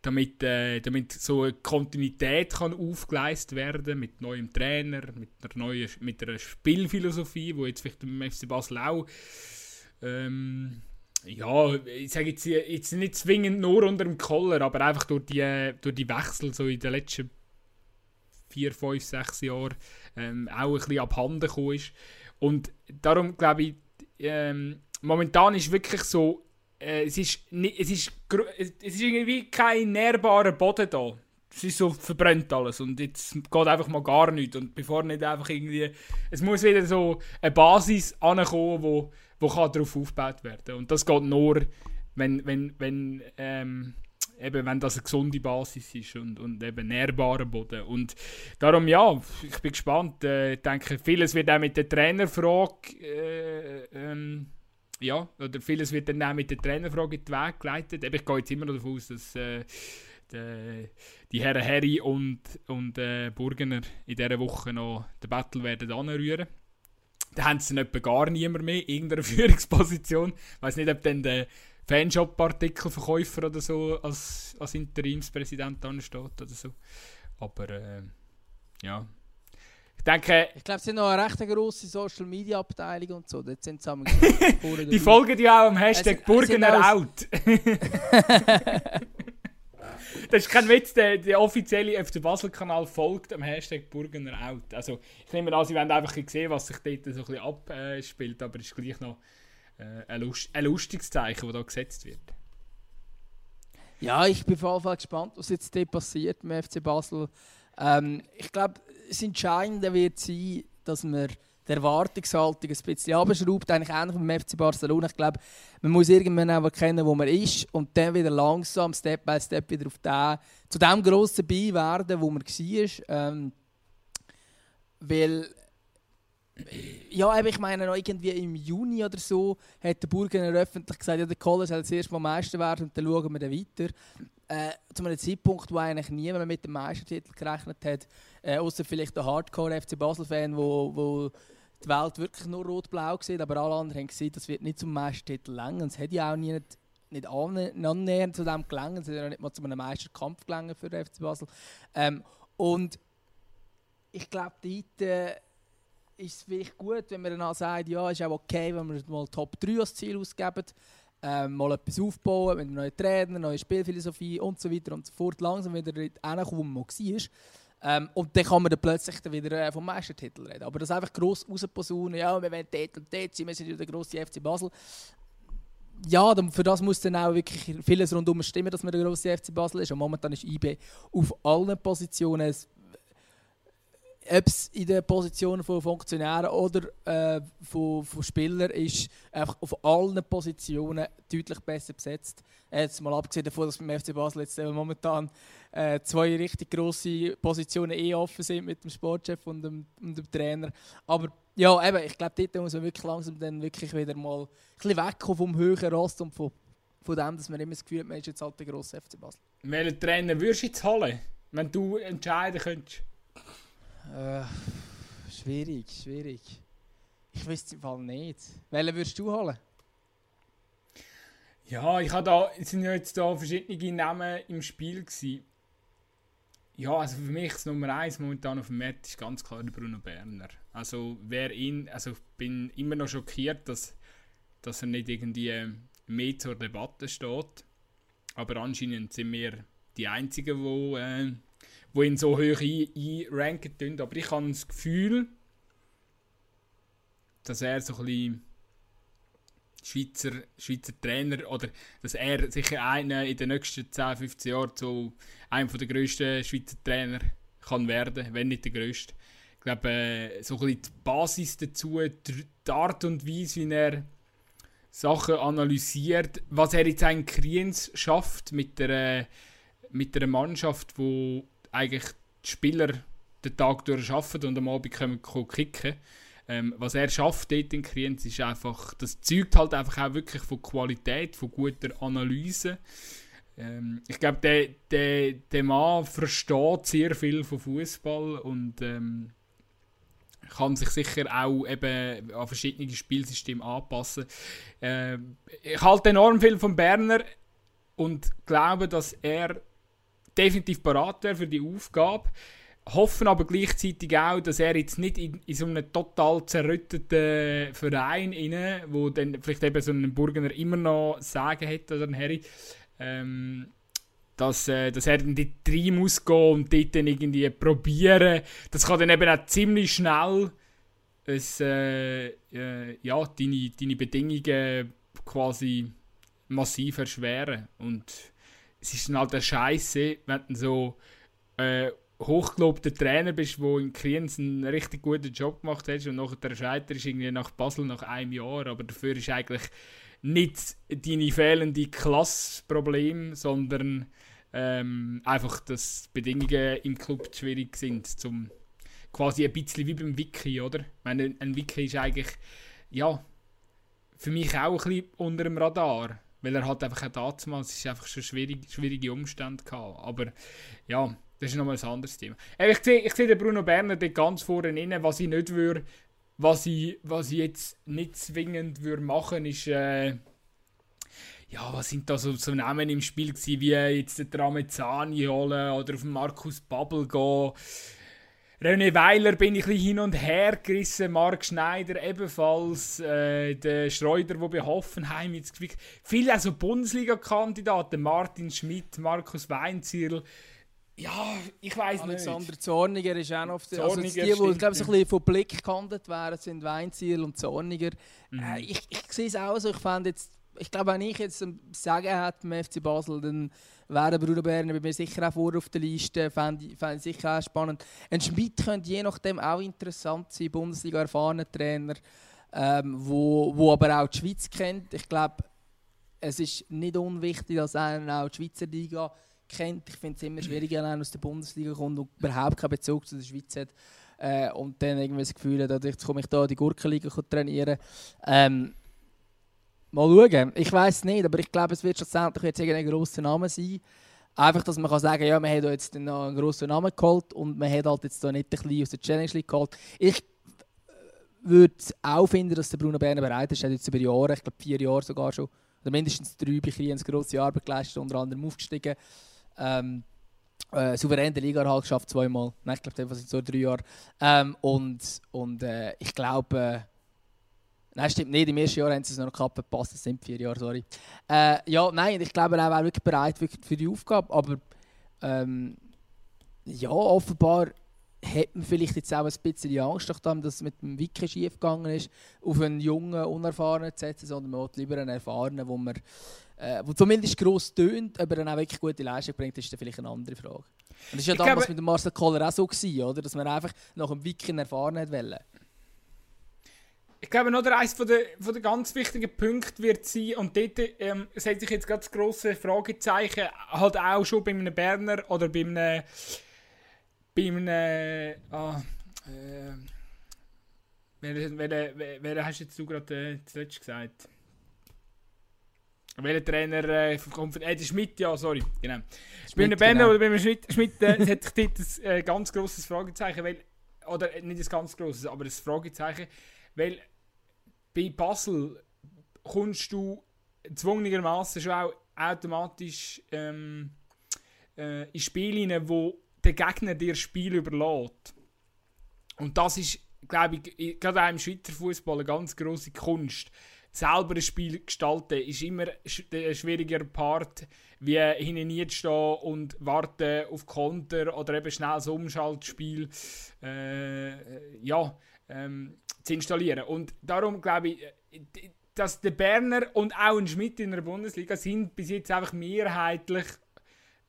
damit, äh, damit so eine Kontinuität kann aufgeleistet werden mit neuem Trainer, mit einer neuen mit einer Spielphilosophie, wo jetzt vielleicht im FC Basel auch ähm, ja, ich sage jetzt, jetzt nicht zwingend nur unter dem Koller, aber einfach durch die, durch die Wechsel so in den letzten vier, fünf, sechs Jahren ähm, auch ein bisschen abhanden gekommen ist. Und darum glaube ich, ähm, momentan ist wirklich so, äh, es, ist es, ist, es ist irgendwie kein nährbarer Boden da. Es ist so verbrennt alles und jetzt geht einfach mal gar nichts. Und bevor nicht einfach irgendwie, es muss wieder so eine Basis ankommen, wo, wo kann darauf aufgebaut werden. Und das geht nur, wenn, wenn, wenn ähm, eben, wenn das eine gesunde Basis ist und, und eben nährbarer Boden. Und darum, ja, ich bin gespannt. Äh, ich denke, vieles wird auch mit der Trainerfrage, äh, ähm, ja, oder vieles wird dann auch mit der Trainerfrage in den Weg geleitet. Eben, ich gehe jetzt immer noch davon aus, dass äh, die, die Herren Harry und, und äh, Burgener in dieser Woche noch den Battle werden anrühren. Da haben sie dann gar niemand mehr in irgendeiner Führungsposition. Ich weiß nicht, ob dann der Fanshop-Artikelverkäufer oder so als, als Interimspräsident ansteht oder so. Aber äh, ja. Ich denke. Ich glaube, sie haben noch eine recht grosse Social Media Abteilung und so. Dort sind sie Die folgen ja auch am Hashtag also, Burgener Out. das ist kein Witz, der, der offizielle FC Basel-Kanal folgt am Hashtag Burgener Out. Also, ich nehme an, sie wollen einfach sehen, was sich dort so ein bisschen abspielt, aber es ist gleich noch äh, ein, Lust, ein lustiges Zeichen, das da gesetzt wird. Ja, ich bin vor allem gespannt, was jetzt dort passiert im FC Basel. Ähm, ich glaube, das Entscheidende wird sein, dass man die Erwartungshaltung ein bisschen abschraubt, eigentlich ähnlich wie beim FC Barcelona. Ich glaube, man muss irgendwann auch erkennen, wo man ist und dann wieder langsam, Step by Step, wieder auf den, zu dem grossen Bein werden, wo man war. Ähm, weil ja, aber ich meine, irgendwie im Juni oder so hat der Burgener öffentlich gesagt, ja, der Kohler soll das erste Mal Meister werden und dann schauen wir dann weiter. Äh, zu einem Zeitpunkt, wo eigentlich niemand mit dem Meistertitel gerechnet hat, äh, außer vielleicht der Hardcore-FC Basel-Fan, wo, wo die Welt wirklich nur rot-blau sieht, aber alle anderen haben gesehen, das wird nicht zum Meistertitel länger. Es hätte ja auch nie nicht, nicht annähernd zu dem gelangen, es hat ja nicht mal zu einem Meisterkampf gelangen für den FC Basel. Ähm, und ich glaube, dort... Äh, ist es vielleicht gut, wenn man dann sagt, ja, ist auch okay, wenn wir mal Top 3 als Ziel ausgeben, ähm, mal etwas aufbauen mit neuen Trainer, neue Spielphilosophie und so weiter und so fort, langsam wieder hinkommen, wo man war. Ähm, und dann kann man dann plötzlich dann wieder äh, vom Meistertitel reden. Aber das einfach gross rausposaunen, ja, wir wollen dort und dort sein, wir sind ja der grosse FC Basel. Ja, für das muss dann auch wirklich vieles rundum stimmen, dass man der grosse FC Basel ist. Und momentan ist IB auf allen Positionen ob es in den Positionen von Funktionären oder äh, von, von Spielern ist, einfach auf allen Positionen deutlich besser besetzt. Jetzt mal abgesehen davon, dass beim FC Basel jetzt äh, momentan äh, zwei richtig grosse Positionen eh offen sind mit dem Sportchef und dem, und dem Trainer. Aber ja, eben, ich glaube, dort muss man wirklich langsam dann wirklich wieder mal ein bisschen wegkommen vom höheren Rost und von, von dem, dass man immer das Gefühl hat, man ist jetzt halt der grosse FC Basel. Welchen Trainer würdest du jetzt holen, wenn du entscheiden könntest? Äh, schwierig, schwierig. Ich wüsste im Fall nicht. Welchen würdest du holen? Ja, ich habe da, es sind ja jetzt da verschiedene Namen im Spiel gewesen. Ja, also für mich das Nummer 1 momentan auf dem Markt ist ganz klar der Bruno Berner. Also wer ihn, also ich bin immer noch schockiert, dass, dass er nicht irgendwie mehr zur Debatte steht. Aber anscheinend sind wir die Einzigen, die, äh, die ihn so hoch einranken ein Aber ich habe das Gefühl, dass er so ein bisschen Schweizer, Schweizer Trainer oder dass er sicher einer in den nächsten 10, 15 Jahren zu einem der grössten Schweizer Trainer kann werden, wenn nicht der grösste. Ich glaube, äh, so ein bisschen die Basis dazu, die Art und Weise, wie er Sachen analysiert, was er jetzt in Kriens schafft mit der, mit der Mannschaft, wo eigentlich die Spieler den Tag durch arbeiten und am Abend können kicken ähm, was er schafft dort in Kriens ist einfach, das zeugt halt einfach auch wirklich von Qualität, von guter Analyse. Ähm, ich glaube, der, der, der Mann versteht sehr viel von Fußball und ähm, kann sich sicher auch eben an verschiedene Spielsysteme anpassen. Äh, ich halte enorm viel von Berner und glaube, dass er definitiv parat wäre für die Aufgabe. Hoffen aber gleichzeitig auch, dass er jetzt nicht in, in so einem total zerrütteten Verein inne, wo dann vielleicht eben so ein Burgener immer noch sagen hätte oder ein Harry, ähm, dass, äh, dass er dann dort rein muss gehen und dort dann irgendwie probieren. Das kann dann eben auch ziemlich schnell es, äh, äh, ja, deine, deine Bedingungen quasi massiv erschweren. Und es ist dann halt eine Scheiße, wenn du so äh, hochgelobter Trainer bist, der in Kriens einen richtig guten Job gemacht hat und nachher scheiterst irgendwie nach Basel nach einem Jahr, aber dafür ist eigentlich nicht deine fehlende Klassproblem, sondern ähm, einfach, dass die Bedingungen im Club schwierig sind, zum quasi ein bisschen wie beim Wiki, oder? Ich meine, ein Wiki ist eigentlich, ja, für mich auch ein bisschen unter dem Radar, weil er hat einfach auch damals, es ist einfach schon schwierig, schwierige Umstände gehabt, aber ja, das ist nochmal ein anderes Thema. Ich sehe, ich sehe den Bruno Berner dort ganz vorne rein, was ich nicht würde, was ich, was ich jetzt nicht zwingend würde machen, ist, äh, ja, was sind da so, so Namen im Spiel gewesen, wie jetzt den Tramezzani holen oder auf den Markus Babbel gehen. René Weiler bin ich ein hin und her gerissen, Marc Schneider ebenfalls, äh, der Schreuder, der bei Hoffenheim jetzt gewickelt. Viele also Bundesliga-Kandidaten, Martin Schmidt, Markus Weinzierl. Ja, ich weiß nicht. Alexander Zorniger ist auch noch auf der also Die, die glaube ich, so ein bisschen von Blick gehandelt werden, sind Weinziel und Zorniger. Mhm. Äh, ich, ich sehe es auch so. Ich jetzt ich glaube, wenn ich jetzt ein Sagen hätte im FC Basel, dann wäre Bruno Berner bei mir sicher auch vor auf der Liste. Fände ich, sicher auch spannend. Ein Schmidt könnte je nachdem auch interessant sein, Bundesliga erfahrener Trainer, ähm, wo, wo aber auch die Schweiz kennt. Ich glaube, es ist nicht unwichtig, dass er auch die Schweizer Liga kennt. Ich finde es immer schwierig, wenn er aus der Bundesliga kommt und überhaupt keinen Bezug zu der Schweiz hat. Äh, und dann irgendwie das Gefühl hat, jetzt komme ich da die Gurkenliga trainieren. Ähm, Mal schauen. Ich weiß nicht, aber ich glaube, es wird schlussendlich jetzt ein grosser Name sein. Einfach, dass man kann sagen ja, man hat jetzt noch einen grossen Namen geholt und man hat halt jetzt da nicht ein bisschen aus der Challenge League geholt. Ich würde auch finden, dass der Bruno Berner bereit ist. Er hat jetzt über Jahre, ich glaube vier Jahre sogar schon, oder mindestens drei bei Kriens grosse Arbeit geleistet, unter anderem aufgestiegen. Ähm, äh, souverän der Liga halt geschafft, zweimal. Nein, ich glaube, das sind so drei Jahre. Ähm, und und äh, ich glaube, äh, Nein, stimmt nicht. Im ersten Jahr haben sie es noch gehabt, passt. Es sind vier Jahre, sorry. Äh, ja, nein, ich glaube, er wäre wirklich bereit für die Aufgabe. Aber ähm, ja, offenbar hat man vielleicht jetzt auch ein bisschen Angst, dass es mit dem Wiki schief gegangen ist, auf einen jungen, unerfahrenen zu setzen, sondern man will lieber einen erfahrenen, wo man äh, wo zumindest gross tönt, aber dann auch wirklich gute Leistung bringt, ist dann vielleicht eine andere Frage. Und das war ja damals glaube, mit dem Marcel Koller auch so, gewesen, oder? dass man einfach nach dem Wiki erfahren wollte ich glaube, noch eines von der, von der ganz wichtigen Punkte wird sein, und dort ähm, setze ich jetzt gerade das grosse Fragezeichen, halt auch schon bei einem Berner oder bei einem. bei einem. Ah, äh, wer, wer, wer, hast jetzt du gerade äh, zuletzt gesagt? Welcher Trainer äh, kommt von. Äh, der Schmidt, ja, sorry. Genau. Schmidt, bei einem Berner genau. oder bei einem Schmidt, Schmidt äh, hat dort ein äh, ganz grosses Fragezeichen, weil. Oder nicht ein ganz grosses, aber ein Fragezeichen weil bei Basel kommst du zwungenermaßen schon auch automatisch ähm, äh, in Spiele rein, wo der Gegner dir das Spiel überlässt. Und das ist, glaube ich, gerade auch im Schweizer Fußball eine ganz große Kunst. selber ein Spiel gestalten ist immer ein schwieriger Part, wie hinten stehen und warten auf Konter oder eben schnell ein Umschaltspiel äh, ja, ähm, zu installieren. Und darum glaube ich, dass der Berner und auch ein Schmidt in der Bundesliga sind bis jetzt einfach mehrheitlich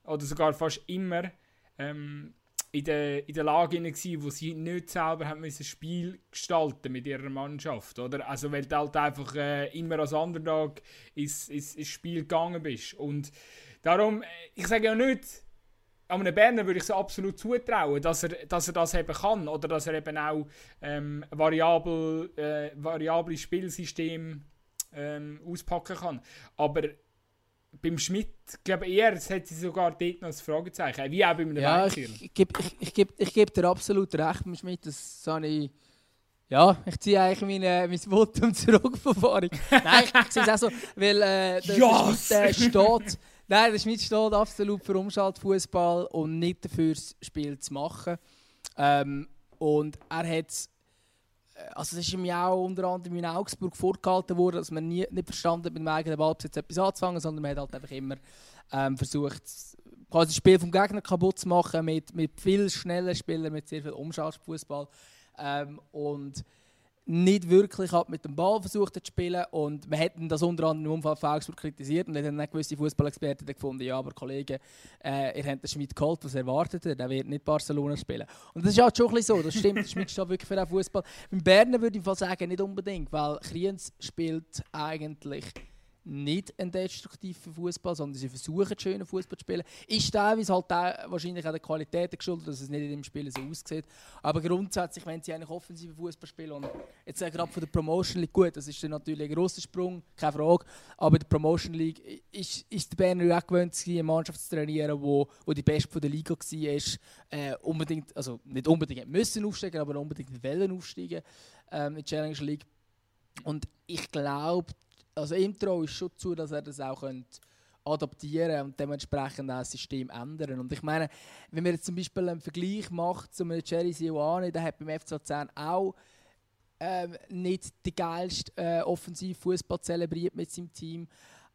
oder sogar fast immer ähm, in der, in der Lage gewesen, wo sie nicht selber haben müssen Spiel gestalten mit ihrer Mannschaft, oder? Also weil du halt einfach äh, immer als Underdog ins, ins, ins Spiel gegangen bist und darum, äh, ich sage ja nicht, einem Berner würde ich es absolut zutrauen, dass er, dass er das eben kann oder dass er eben auch ähm, variabel, äh, variable Spielsystem ähm, auspacken kann. Aber beim Schmidt, glaube ich, eher, es hat sie sogar dort noch ein Fragezeichen. Wie auch bei einem Ja, ich, ich gebe ich, ich dir absolut recht beim Schmidt. Das habe ich. Ja, ich ziehe eigentlich meine, mein Votum zurück von vorhin. Nein, ich, sehe es auch so, weil äh, der, yes! Schmidt äh, steht. Nein, der Schmidt steht absolut für Umschaltfußball und nicht dafür, das Spiel zu machen. Ähm, und er hat also es ist ihm ja auch unter anderem in Augsburg vorgehalten worden, dass man nie, nicht verstanden hat, mit dem eigenen Ballbesitz etwas anzufangen, sondern man hat halt einfach immer ähm, versucht, quasi das Spiel vom Gegner kaputt zu machen mit, mit viel schnellen Spielern, mit sehr viel Umschaltfußball. Ähm, und nicht wirklich hat mit dem Ball versucht zu spielen und wir hätten das unter anderem im Umfall von Augsburg kritisiert und dann haben gewisse Fußballexperten gefunden, ja, aber Kollege, äh, ihr habt den Schmidt geholt, was erwartet er? Der wird nicht Barcelona spielen. Und das ist halt schon ein bisschen so, das stimmt, der Schmidt steht wirklich für den Fußball. Beim Berner würde ich sagen, nicht unbedingt, weil Kriens spielt eigentlich nicht ein destruktiver Fußball, sondern sie versuchen, schönen Fußball zu spielen. Ist teilweise halt auch wahrscheinlich auch der Qualität geschuldet, dass es nicht in dem Spiel so aussieht. Aber grundsätzlich, wenn sie eigentlich offensiven Fußball spielen und jetzt äh, gerade von der Promotion League gut, das ist dann natürlich ein grosser Sprung, keine Frage. Aber in der Promotion League ist, ist der Berner auch gewöhnt, eine Mannschaft zu trainieren, wo, wo die beste von der Liga war. Äh, unbedingt, also nicht unbedingt müssen aufsteigen, aber unbedingt wollen aufsteigen ähm, in die Challenge League. Und ich glaube, also ihm traue ich schon zu, dass er das auch könnte adaptieren und dementsprechend auch das System ändern. Und ich meine, wenn man jetzt zum Beispiel einen Vergleich macht zu einem Jerry Sioane, der hat beim FC Luzern auch ähm, nicht die geilste äh, Offensivfußball zelebriert mit seinem Team.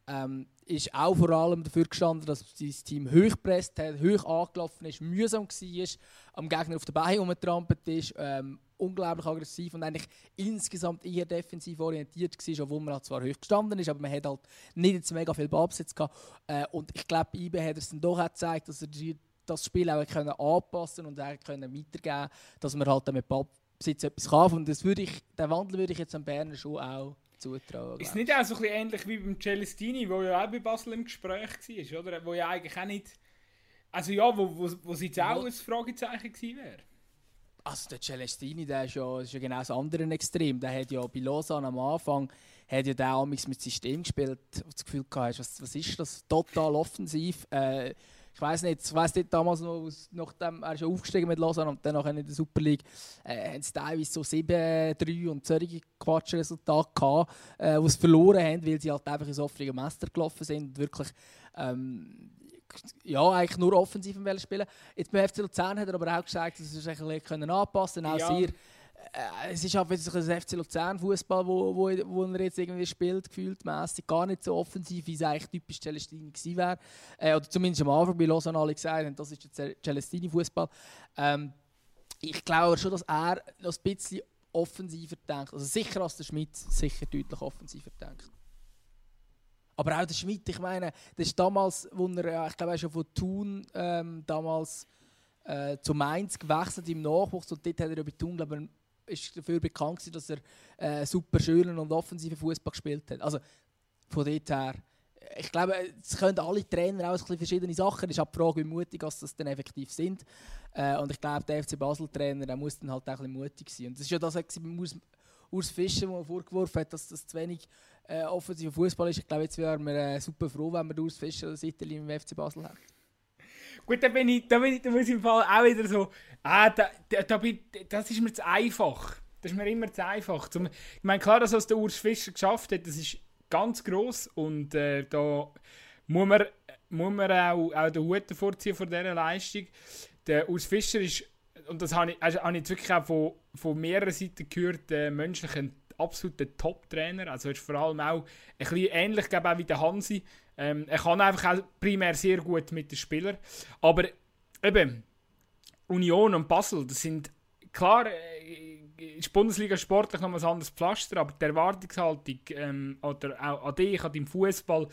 Ähm, ist auch vor allem dafür gestanden, dass sein Team hoch gepresst hat, hoch angelaufen ist, mühsam war, am Gegner auf den Beinen rumgetrampelt ist, ähm, unglaublich aggressiv und eigentlich insgesamt eher defensiv orientiert war, obwohl man halt zwar hoch gestanden ist, aber man hat halt nicht jetzt mega viel Ballbesitz gehabt. Äh, und ich glaube, IB hat es dann doch auch gezeigt, dass er das Spiel auch können anpassen und auch können weitergeben dass man halt mit Ballbesitz etwas kann. Und das würde ich, den Wandel würde ich jetzt am Berner schon auch zutrauen. Ist nicht auch so ein bisschen ähnlich wie beim Celestini, der ja auch bei Basel im Gespräch war, oder? Wo ja eigentlich auch nicht... Also ja, wo, wo, wo es jetzt auch ein Fragezeichen gewesen wäre. Also der Celestini, der ist ja, ist ja genau das andere Extrem. Der hat ja bei Lausanne am Anfang hat ja der mit System gespielt, du das Gefühl gehabt was, was ist das? Total offensiv. Äh, ich weiß nicht, ich weiß nicht damals noch, nachdem er ja aufgestiegen mit Lausanne und dann in der Super League, äh, haben sie teilweise so 7-3 und solche Quatschresultate gehabt, äh, die sie verloren haben, weil sie halt einfach ins offene Meister gelaufen sind und wirklich ähm, ja, eigentlich nur offensiv spielen Jetzt beim FC Luzern hat er aber auch gesagt, dass sie sich ein bisschen anpassen können. Auch ja. sehr, äh, es ist halt ein FC Luzern Fußball, wo, wo, wo er jetzt irgendwie spielt, gefühlt mäßig gar nicht so offensiv, wie es eigentlich typisch Celestini gewesen wäre. Äh, oder zumindest am Anfang bei Lausanne alle gesagt haben, das ist der Celestini Fußball. Ähm, ich glaube schon, dass er noch ein bisschen offensiver denkt. Also sicher als der Schmidt sicher deutlich offensiver denkt. Aber auch der Schmidt, ich meine, das ist damals, wo er, ich glaube, er schon von Thun ähm, damals äh, zu Mainz gewechselt im Nachwuchs und dort hat er bei Thun, glaube ich, ist dafür bekannt gewesen, dass er äh, super schönen und offensiven Fußball gespielt hat. Also von dort her, ich glaube, es können alle Trainer auch verschiedene Sachen. Es ist auch die Frage, wie mutig das dann effektiv sind. Äh, und ich glaube, der FC Basel-Trainer, muss dann halt auch ein bisschen mutig sein. Und das ist ja das, was Urs Fischer, der vorgeworfen hat, dass das zu wenig äh, offensiver Fußball ist. Ich glaube, jetzt wären wir äh, super froh, wenn wir Urs Fischer oder Seiteli im FC Basel haben. Gut, da bin ich, da bin ich, da muss ich im Fall auch wieder so, ah, da, da, da bin, das ist mir zu einfach. Das ist mir immer zu einfach. Zum, ich meine, klar, dass was der Urs Fischer geschafft hat, das ist ganz gross und äh, da muss man, muss man auch, auch den Hut davor ziehen von dieser Leistung. Der Urs Fischer ist, und das habe ich, also habe ich jetzt wirklich auch von, von mehreren Seiten gehört, äh, menschlich ein absoluter Top-Trainer. Also er ist vor allem auch ein bisschen ähnlich glaube auch wie der Hansi. Ähm, er kann einfach auch primär sehr gut mit den Spielern. Aber eben, Union und Basel, das sind klar, äh, ist Bundesliga sportlich noch ein anderes Pflaster, aber die Erwartungshaltung ähm, oder auch an dich, an deinem Fußball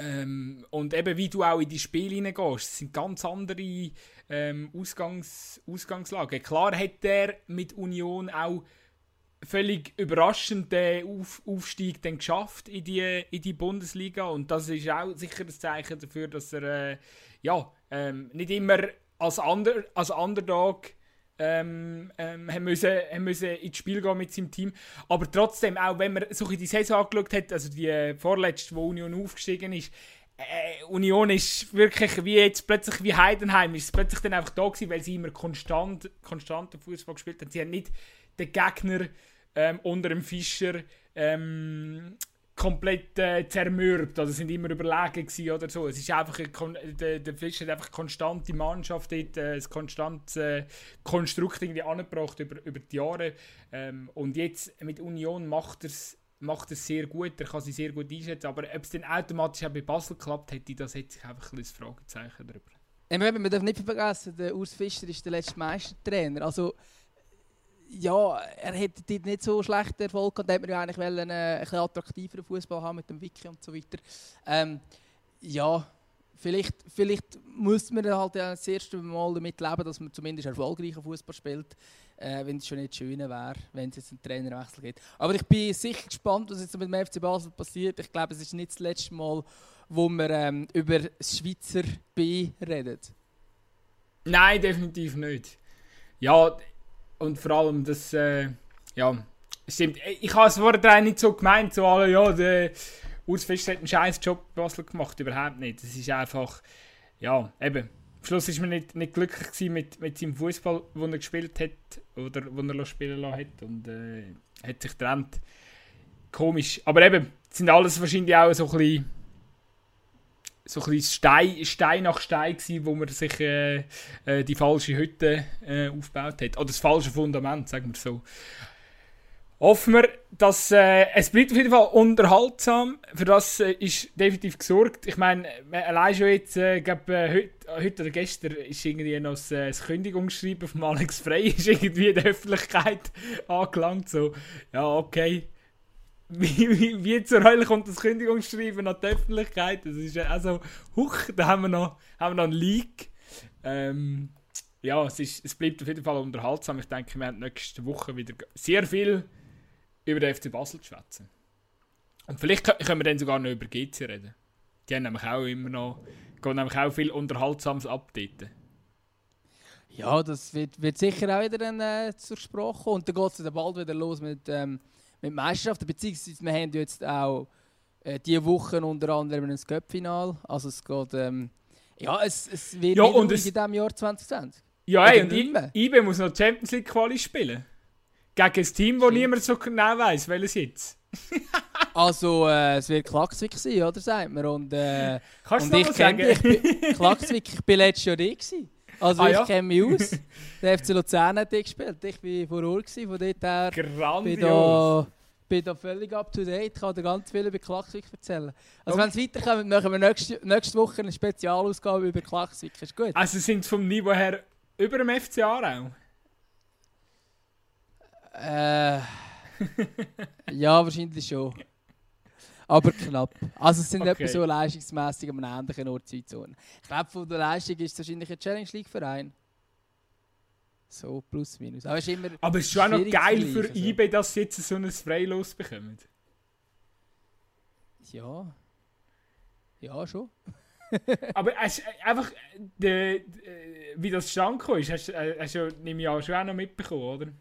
ähm, und eben wie du auch in die Spiele hineingehst, sind ganz andere ähm, Ausgangs Ausgangslagen. Klar hat der mit Union auch völlig überraschend den Auf Aufstieg dann geschafft in die, in die Bundesliga und das ist auch sicher das Zeichen dafür, dass er äh, ja, ähm, nicht immer als, Under als Underdog ähm, ähm, haben, müssen, haben müssen ins Spiel gehen mit seinem Team. Aber trotzdem, auch wenn man so die Saison angeschaut hat, also die äh, vorletzte, wo Union aufgestiegen ist, äh, Union ist wirklich wie jetzt plötzlich wie Heidenheim, ist plötzlich dann einfach da gewesen, weil sie immer konstant, konstanten Fußball gespielt haben. Sie haben nicht den Gegner ähm, unter dem Fischer ähm, komplett äh, zermürbt. Oder sind immer überlegen gewesen oder so. Es ist einfach ein, der, der Fischer hat einfach konstante Mannschaft dort, äh, ein konstantes äh, Konstrukt irgendwie angebracht über, über die Jahre. Ähm, und jetzt mit Union macht er es macht es sehr gut, er kann sie sehr gut einschätzen, aber ob es dann automatisch auch bei Basel klappt, hätte das jetzt einfach ein Fragezeichen darüber. Ähm, man darf nicht vergessen, der Urs Fischer ist der letzte Meistertrainer, also ja, er hätte dort nicht so schlechten Erfolg gehabt. Da hätte man ja eigentlich einen, äh, ein attraktiveren Fußball haben mit dem Wiki und so weiter. Ähm, ja, vielleicht, vielleicht muss man halt das erste Mal damit leben, dass man zumindest erfolgreichen Fußball spielt. Äh, wenn es schon nicht schön wäre, wenn es jetzt einen Trainerwechsel gibt. Aber ich bin sicher gespannt, was jetzt mit dem FC Basel passiert. Ich glaube, es ist nicht das letzte Mal, wo wir ähm, über das Schweizer B reden. Nein, definitiv nicht. Ja, und vor allem, das, äh, ja, stimmt. Ich habe es vorher nicht so gemeint, so, alle, ja, der Urs Fisch hat einen scheiß Job in Basel gemacht, überhaupt nicht. Es ist einfach, ja, eben. Am Schluss war man nicht, nicht glücklich mit, mit seinem Fußball, den er gespielt hat oder den er spielen lassen hat und äh, hat sich getrennt. Komisch. Aber eben, sind alles wahrscheinlich auch so ein bisschen so ein Stein, Stein nach Stein gewesen, wo man sich äh, äh, die falsche Hütte äh, aufgebaut hat. Oder das falsche Fundament, sagen wir so. Hoffen wir, dass äh, es bleibt auf jeden Fall unterhaltsam. Für das äh, ist definitiv gesorgt. Ich meine, allein schon jetzt, äh, glaub, äh, heute, heute oder gestern ist irgendwie noch das, äh, das Kündigungsschreiben von Alex Frey ist irgendwie in der Öffentlichkeit angelangt. So, ja, okay wie, wie, wie zur Hölle kommt das Kündigungsschreiben an die Öffentlichkeit? Das ist also, huch, da haben wir noch, haben wir noch einen Leak. Ähm, ja, es, ist, es bleibt auf jeden Fall unterhaltsam. Ich denke, wir haben nächste Woche wieder sehr viel über den FC Basel zu schwätzen. Und vielleicht können wir dann sogar noch über GC reden. Die haben nämlich auch immer noch, gehen nämlich auch viel Unterhaltsames updaten. Ja, das wird, wird sicher auch wieder dann, äh, zur Sprache kommen. Und dann geht es dann bald wieder los mit ähm, mit Meisterschaften, beziehungsweise wir haben jetzt auch äh, diese Woche unter anderem ein Cup-Final. Also es geht, ähm, ja, es, es wird ja, und es, in diesem Jahr 2020. Ja, ey, und IBE muss noch Champions League Quali spielen. Gegen ein Team, das niemand so genau weiß, welches jetzt. also, äh, es wird Klaxvik sein, oder? Sagt man. Und, äh, Kannst und du ich sagen? Ich bin, Klaxvik, ich war letztes Jahr nicht. Also ah, ich ja? kenne mich aus. Der FC Luzern hat gespielt. Ich war vor Ort, von dort her Grandios. bin da, bin da völlig up to date. Ich kann dir ganz viel über Klaxvik erzählen. Also wenn es weiterkommt, machen wir nächste, nächste Woche eine Spezialausgabe über Klaxvik. Ist gut? Also sind vom Niveau her über dem FC Aarau? Äh, ja, wahrscheinlich schon. Aber knapp. Also es sind okay. etwa so leistungsmässig am ähnlichen Ort Zeitzone. Ich glaube, von der Leistung ist es wahrscheinlich ein Challenge League Verein. So, plus minus. Aber es ist, immer Aber es ist schon auch noch geil für also. eBay, dass sie jetzt so ein Freilos bekommen. Ja. Ja, schon. Aber hast, einfach, de, de, wie das stand ist, hast, äh, hast du, nehme ich an, schon auch noch mitbekommen, oder?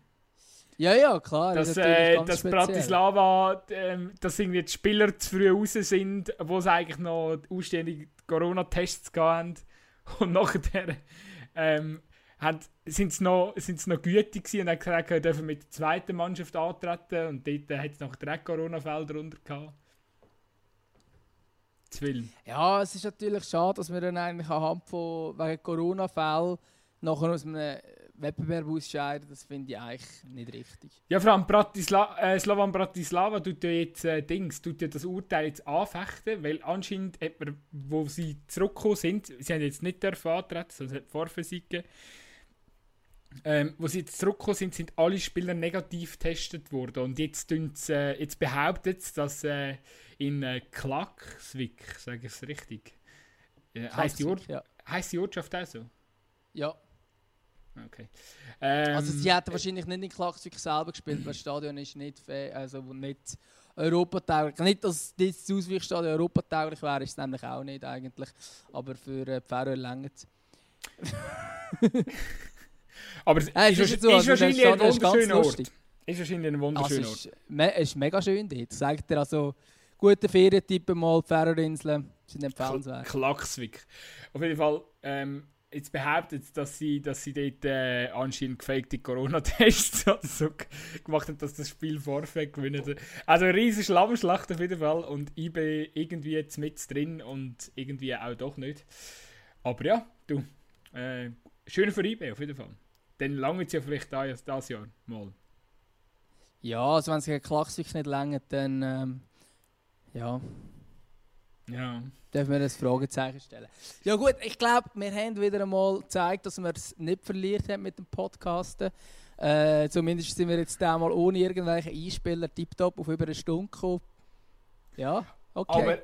Ja, ja, klar. Dass, äh, dass Bratislava, äh, dass irgendwie die Spieler zu früh raus sind, wo sie eigentlich noch ausstehende Corona-Tests haben. Und nachher ähm, sind sie noch, noch gütig gewesen und haben gesagt, sie dürfen mit der zweiten Mannschaft antreten. Und dort äh, hat es noch direkt Corona-Fälle drunter gehabt. Zwillen. Ja, es ist natürlich schade, dass wir dann eigentlich anhand von wegen Corona-Fällen nachher aus einem Wettbewerb ausscheiden, das finde ich eigentlich nicht richtig. Ja, vor allem Bratisla äh, Slovan Bratislava tut ja jetzt äh, Dings, tut ja das Urteil jetzt anfechten, weil anscheinend hat man, wo sie zurückgekommen sind, sie haben jetzt nicht dürfen antreten, also es hat Vorphysik gegeben, ähm, wo sie jetzt zurückgekommen sind, sind alle Spieler negativ getestet worden. Und jetzt, äh, jetzt behauptet es, dass äh, in äh, Klaksvik, sage ich es richtig, äh, heisst, die Ort, ja. die Ortschaft auch so? Ja. Okay. Ähm, also sie hätten wahrscheinlich nicht in Klaksvik selber gespielt, weil das Stadion ist nicht, also nicht europatauglich. Nicht, dass das Ausweichstadion europatauglich wäre, ist es nämlich auch nicht eigentlich. Aber für äh, Pfarrer längert es. Aber es Äh, ist, ist ist, so, also wahrscheinlich ein ist wunderschöner Ort. lustig. Ist wahrscheinlich ein Also wunderschöner es Ort. ist, me es ist mega schön dort. Sagt dir also, gute Ferientippen mal, die Färöerinseln sind empfehlenswert. Klacksvik. Auf jeden Fall, ähm, jetzt behauptet dass sie, dass sie dort äh, anscheinend gefakte Corona-Tests so gemacht haben, dass das Spiel vorfeld gewinnen. Also eine riesige Schlammschlacht auf jeden Fall und ich bin irgendwie jetzt mit drin und irgendwie auch doch nicht. Aber ja, du, äh, schön für IB auf jeden Fall. Dann lange es ja vielleicht da, das Jahr mal. Ja, also wenn es gegen Klaksvik nicht länger, dann ähm, ja, Ja. Dürfen wir ein Fragezeichen stellen. Ja gut, ich glaube, wir haben wieder einmal gezeigt, dass wir es nicht verliert haben mit dem Podcasten. Äh, zumindest sind wir jetzt einmal ohne irgendwelche Einspieler tiptop auf über eine Stunde gekommen. Ja, okay. Aber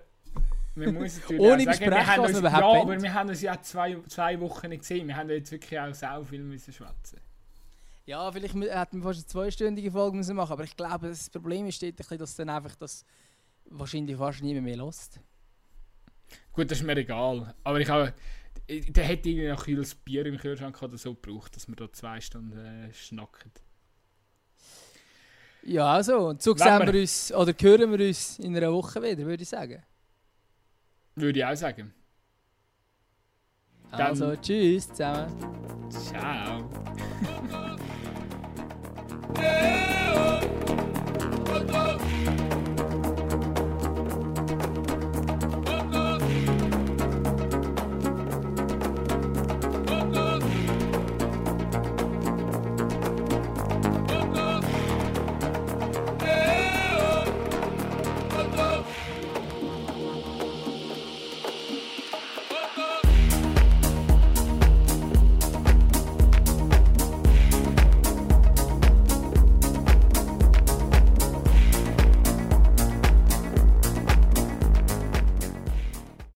man muss natürlich Ohne sagen, wir haben was uns, wir ja, überhaupt aber wir haben uns ja zwei, zwei Wochen nicht gesehen. Wir haben jetzt wirklich auch sau viel müssen schwätzen. Ja, vielleicht hätten wir fast eine zweistündige Folge müssen machen aber ich glaube, das Problem ist dass dann einfach das wahrscheinlich fast niemand mehr lässt. Gut, das ist mir egal. Aber ich habe, der hätte irgendwie noch ein Bier im Kühlschrank oder so gebraucht, dass wir da zwei Stunden äh, schnacken. Ja, also, und so sehen wir- wir uns, oder hören wir uns in einer Woche wieder, würde ich sagen. Würde ich auch sagen. Dann- Also, tschüss zusammen. Ciao. Oh,